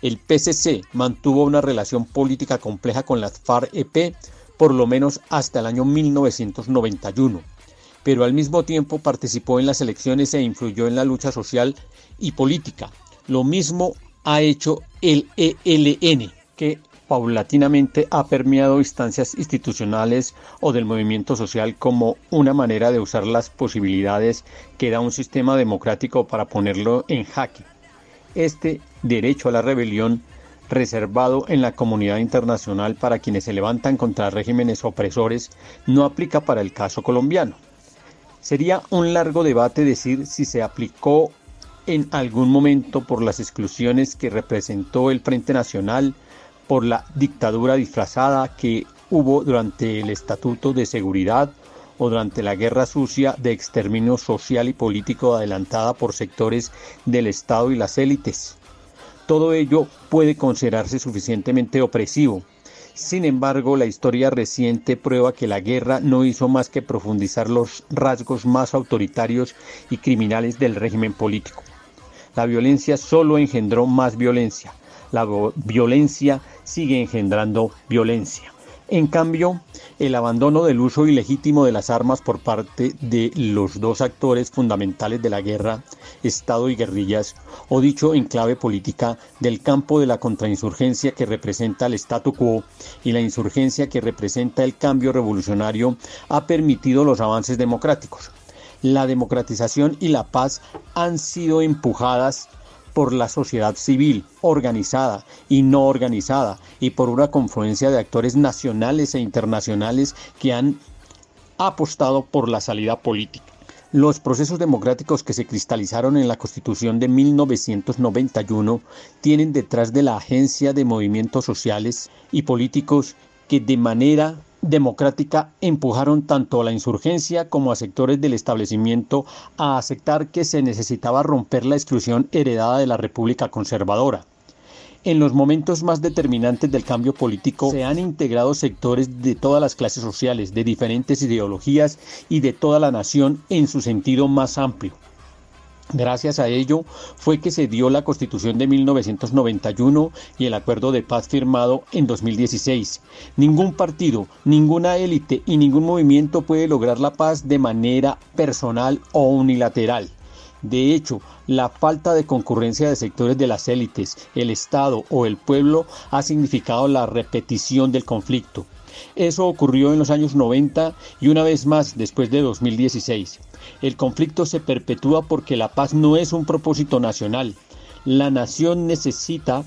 El PCC mantuvo una relación política compleja con las FARC-EP por lo menos hasta el año 1991, pero al mismo tiempo participó en las elecciones e influyó en la lucha social y política. Lo mismo ha hecho el ELN, que paulatinamente ha permeado instancias institucionales o del movimiento social como una manera de usar las posibilidades que da un sistema democrático para ponerlo en jaque. Este derecho a la rebelión reservado en la comunidad internacional para quienes se levantan contra regímenes opresores no aplica para el caso colombiano. Sería un largo debate decir si se aplicó en algún momento por las exclusiones que representó el Frente Nacional, por la dictadura disfrazada que hubo durante el Estatuto de Seguridad o durante la guerra sucia de exterminio social y político adelantada por sectores del Estado y las élites. Todo ello puede considerarse suficientemente opresivo. Sin embargo, la historia reciente prueba que la guerra no hizo más que profundizar los rasgos más autoritarios y criminales del régimen político. La violencia solo engendró más violencia. La violencia sigue engendrando violencia. En cambio, el abandono del uso ilegítimo de las armas por parte de los dos actores fundamentales de la guerra, Estado y guerrillas, o dicho en clave política, del campo de la contrainsurgencia que representa el statu quo y la insurgencia que representa el cambio revolucionario, ha permitido los avances democráticos. La democratización y la paz han sido empujadas por la sociedad civil, organizada y no organizada, y por una confluencia de actores nacionales e internacionales que han apostado por la salida política. Los procesos democráticos que se cristalizaron en la Constitución de 1991 tienen detrás de la agencia de movimientos sociales y políticos que de manera democrática empujaron tanto a la insurgencia como a sectores del establecimiento a aceptar que se necesitaba romper la exclusión heredada de la República conservadora. En los momentos más determinantes del cambio político se han integrado sectores de todas las clases sociales, de diferentes ideologías y de toda la nación en su sentido más amplio. Gracias a ello fue que se dio la Constitución de 1991 y el acuerdo de paz firmado en 2016. Ningún partido, ninguna élite y ningún movimiento puede lograr la paz de manera personal o unilateral. De hecho, la falta de concurrencia de sectores de las élites, el Estado o el pueblo ha significado la repetición del conflicto. Eso ocurrió en los años 90 y una vez más después de 2016. El conflicto se perpetúa porque la paz no es un propósito nacional. La nación necesita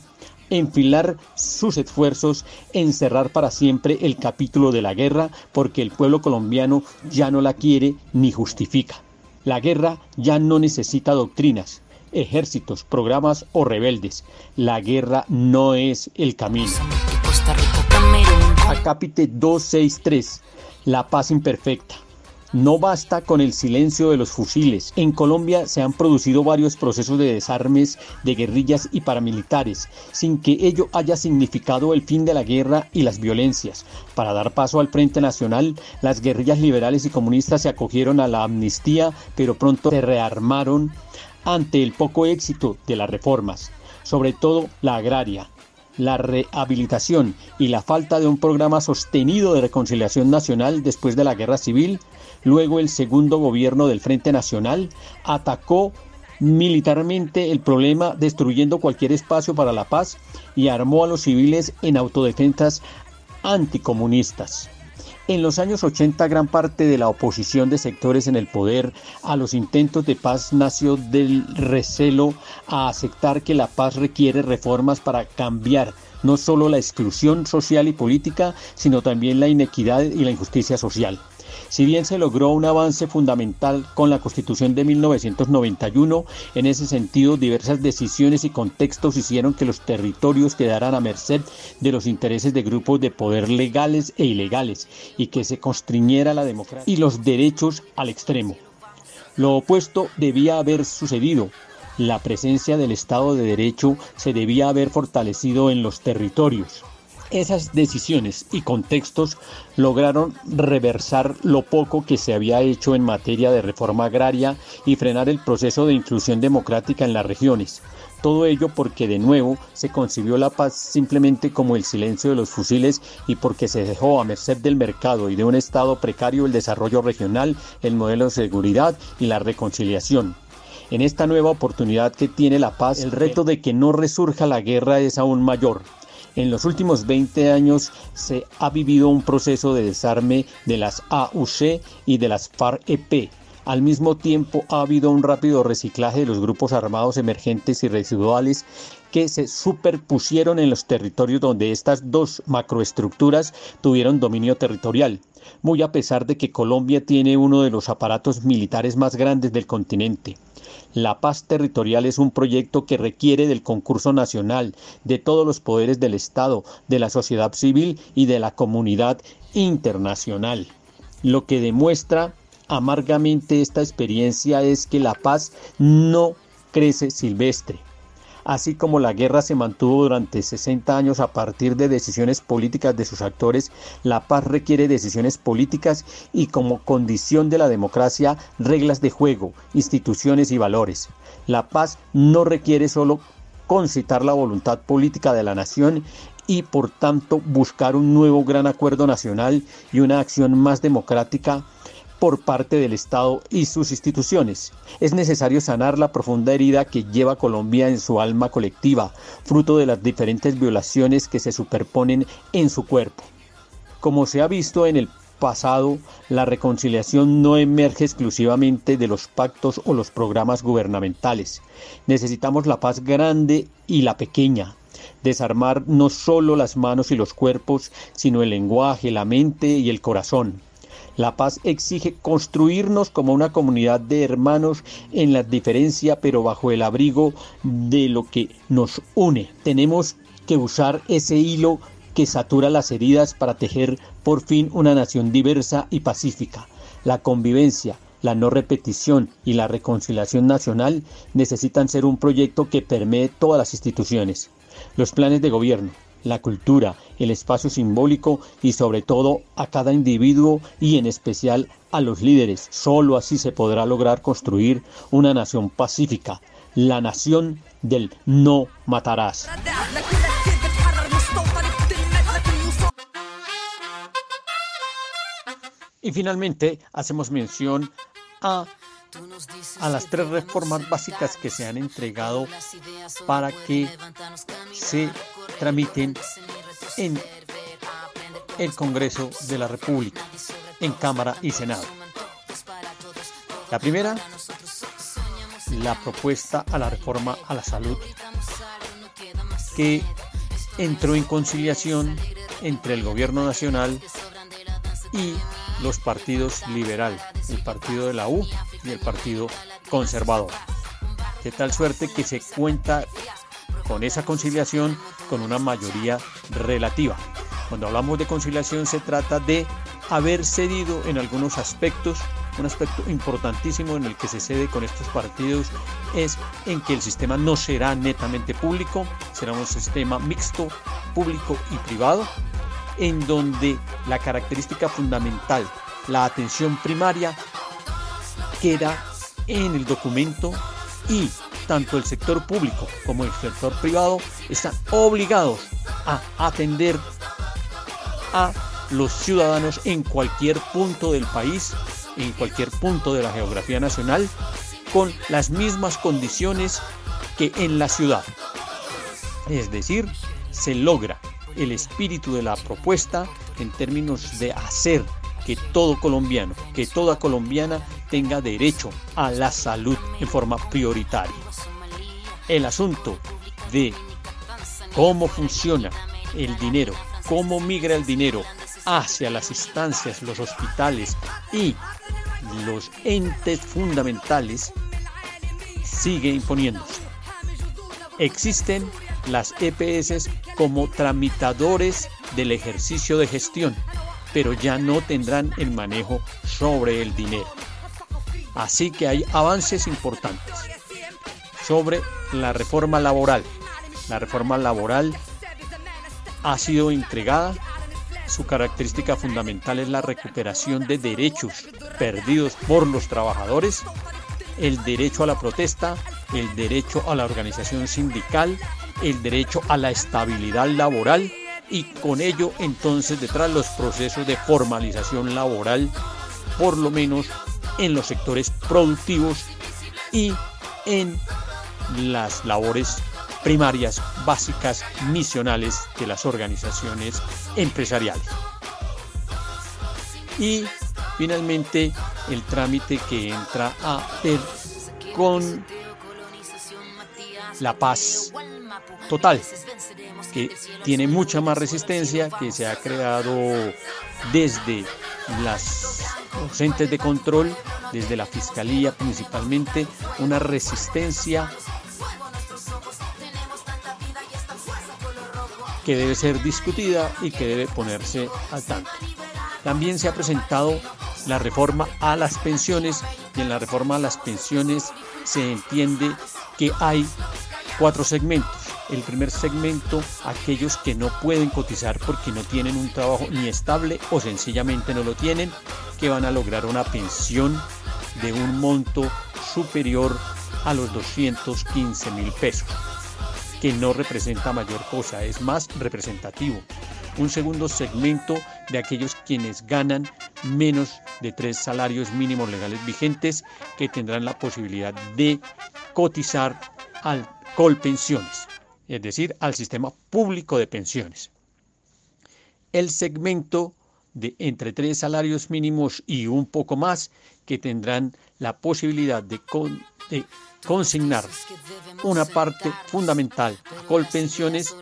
enfilar sus esfuerzos en cerrar para siempre el capítulo de la guerra porque el pueblo colombiano ya no la quiere ni justifica. La guerra ya no necesita doctrinas, ejércitos, programas o rebeldes. La guerra no es el camino. Acápite 263. La paz imperfecta. No basta con el silencio de los fusiles. En Colombia se han producido varios procesos de desarmes de guerrillas y paramilitares, sin que ello haya significado el fin de la guerra y las violencias. Para dar paso al Frente Nacional, las guerrillas liberales y comunistas se acogieron a la amnistía, pero pronto se rearmaron ante el poco éxito de las reformas, sobre todo la agraria, la rehabilitación y la falta de un programa sostenido de reconciliación nacional después de la guerra civil Luego el segundo gobierno del Frente Nacional atacó militarmente el problema destruyendo cualquier espacio para la paz y armó a los civiles en autodefensas anticomunistas. En los años 80 gran parte de la oposición de sectores en el poder a los intentos de paz nació del recelo a aceptar que la paz requiere reformas para cambiar no solo la exclusión social y política, sino también la inequidad y la injusticia social. Si bien se logró un avance fundamental con la Constitución de 1991, en ese sentido diversas decisiones y contextos hicieron que los territorios quedaran a merced de los intereses de grupos de poder legales e ilegales y que se constriñera la democracia y los derechos al extremo. Lo opuesto debía haber sucedido. La presencia del Estado de Derecho se debía haber fortalecido en los territorios. Esas decisiones y contextos lograron reversar lo poco que se había hecho en materia de reforma agraria y frenar el proceso de inclusión democrática en las regiones. Todo ello porque de nuevo se concibió la paz simplemente como el silencio de los fusiles y porque se dejó a merced del mercado y de un Estado precario el desarrollo regional, el modelo de seguridad y la reconciliación. En esta nueva oportunidad que tiene la paz, el reto de que no resurja la guerra es aún mayor. En los últimos 20 años se ha vivido un proceso de desarme de las AUC y de las FARC-EP. Al mismo tiempo ha habido un rápido reciclaje de los grupos armados emergentes y residuales que se superpusieron en los territorios donde estas dos macroestructuras tuvieron dominio territorial, muy a pesar de que Colombia tiene uno de los aparatos militares más grandes del continente. La paz territorial es un proyecto que requiere del concurso nacional, de todos los poderes del Estado, de la sociedad civil y de la comunidad internacional. Lo que demuestra amargamente esta experiencia es que la paz no crece silvestre así como la guerra se mantuvo durante 60 años a partir de decisiones políticas de sus actores, la paz requiere decisiones políticas y como condición de la democracia reglas de juego, instituciones y valores. La paz no requiere solo concitar la voluntad política de la nación y por tanto buscar un nuevo gran acuerdo nacional y una acción más democrática por parte del Estado y sus instituciones. Es necesario sanar la profunda herida que lleva Colombia en su alma colectiva, fruto de las diferentes violaciones que se superponen en su cuerpo. Como se ha visto en el pasado, la reconciliación no emerge exclusivamente de los pactos o los programas gubernamentales. Necesitamos la paz grande y la pequeña, desarmar no solo las manos y los cuerpos, sino el lenguaje, la mente y el corazón. La paz exige construirnos como una comunidad de hermanos en la diferencia, pero bajo el abrigo de lo que nos une. Tenemos que usar ese hilo que satura las heridas para tejer por fin una nación diversa y pacífica. La convivencia, la no repetición y la reconciliación nacional necesitan ser un proyecto que permee todas las instituciones. Los planes de gobierno, la cultura, el espacio simbólico y sobre todo a cada individuo y en especial a los líderes. Solo así se podrá lograr construir una nación pacífica, la nación del no matarás. Y finalmente hacemos mención a, a las tres reformas básicas que se han entregado para que se tramiten en el Congreso de la República, en Cámara y Senado. La primera, la propuesta a la reforma a la salud, que entró en conciliación entre el gobierno nacional y los partidos liberal, el partido de la U y el partido conservador. De tal suerte que se cuenta con esa conciliación con una mayoría relativa. Cuando hablamos de conciliación se trata de haber cedido en algunos aspectos. Un aspecto importantísimo en el que se cede con estos partidos es en que el sistema no será netamente público, será un sistema mixto, público y privado, en donde la característica fundamental, la atención primaria, queda en el documento y tanto el sector público como el sector privado están obligados a atender a los ciudadanos en cualquier punto del país, en cualquier punto de la geografía nacional, con las mismas condiciones que en la ciudad. Es decir, se logra el espíritu de la propuesta en términos de hacer que todo colombiano, que toda colombiana tenga derecho a la salud en forma prioritaria. El asunto de cómo funciona el dinero, cómo migra el dinero hacia las instancias, los hospitales y los entes fundamentales sigue imponiéndose. Existen las EPS como tramitadores del ejercicio de gestión, pero ya no tendrán el manejo sobre el dinero. Así que hay avances importantes sobre la reforma laboral. La reforma laboral ha sido entregada. Su característica fundamental es la recuperación de derechos perdidos por los trabajadores, el derecho a la protesta, el derecho a la organización sindical, el derecho a la estabilidad laboral y con ello entonces detrás los procesos de formalización laboral, por lo menos en los sectores productivos y en las labores primarias, básicas, misionales de las organizaciones empresariales. Y finalmente el trámite que entra a ver con la paz total, que tiene mucha más resistencia, que se ha creado desde las docentes de control, desde la fiscalía principalmente, una resistencia que debe ser discutida y que debe ponerse al tanto. También se ha presentado la reforma a las pensiones y en la reforma a las pensiones se entiende que hay cuatro segmentos. El primer segmento, aquellos que no pueden cotizar porque no tienen un trabajo ni estable o sencillamente no lo tienen, que van a lograr una pensión de un monto superior a los 215 mil pesos. que no representa mayor cosa, es más representativo. Un segundo segmento de aquellos quienes ganan menos de tres salarios mínimos legales vigentes que tendrán la posibilidad de cotizar al Colpensiones, es decir, al sistema público de pensiones. El segmento de entre tres salarios mínimos y un poco más que tendrán la posibilidad de, de consignar una parte fundamental a Colpensiones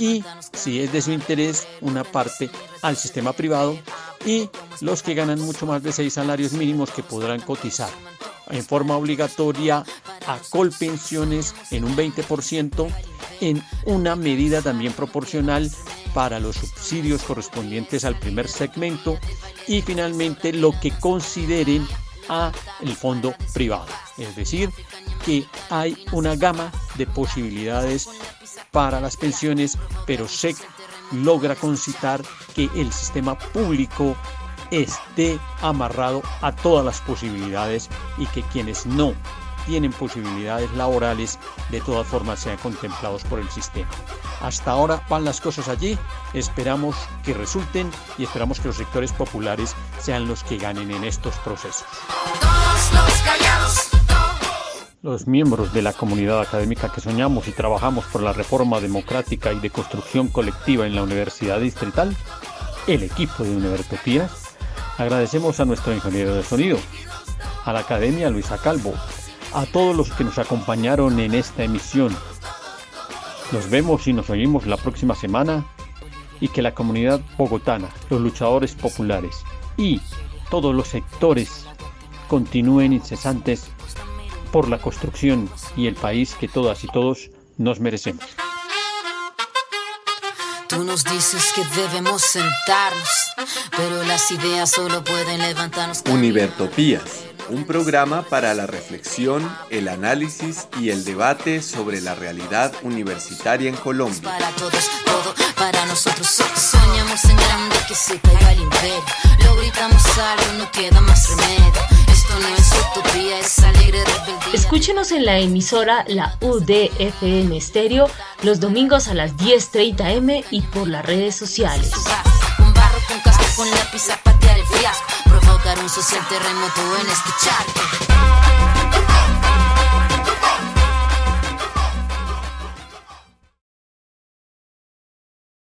y, si es de su interés, una parte al sistema privado y los que ganan mucho más de seis salarios mínimos que podrán cotizar en forma obligatoria a Colpensiones en un 20%, en una medida también proporcional para los subsidios correspondientes al primer segmento y finalmente lo que consideren a el fondo privado. Es decir, que hay una gama de posibilidades para las pensiones, pero se logra concitar que el sistema público esté amarrado a todas las posibilidades y que quienes no tienen posibilidades laborales de todas formas sean contemplados por el sistema. Hasta ahora van las cosas allí, esperamos que resulten y esperamos que los sectores populares sean los que ganen en estos procesos. Los miembros de la comunidad académica que soñamos y trabajamos por la reforma democrática y de construcción colectiva en la Universidad Distrital, el equipo de Univertopías, agradecemos a nuestro ingeniero de sonido, a la Academia Luisa Calvo, a todos los que nos acompañaron en esta emisión. Nos vemos y nos oímos la próxima semana y que la comunidad bogotana, los luchadores populares y todos los sectores continúen incesantes por la construcción y el país que todas y todos nos merecemos. Tú nos dices que debemos sentarnos, pero las ideas solo pueden levantarnos. Univertopías un programa para la reflexión, el análisis y el debate sobre la realidad universitaria en Colombia. Para todos, todo para nosotros. Soñamos en grande que se caiga el imperio. Lo gritamos algo, no queda más remedio. Esto no es utopía, es alegre rebeldía. Escúchenos en la emisora La UDFM Estéreo los domingos a las 10:30 m y por las redes sociales. Con barro, con casco, con lápiz a patear el fiasco. Un social terremoto en este.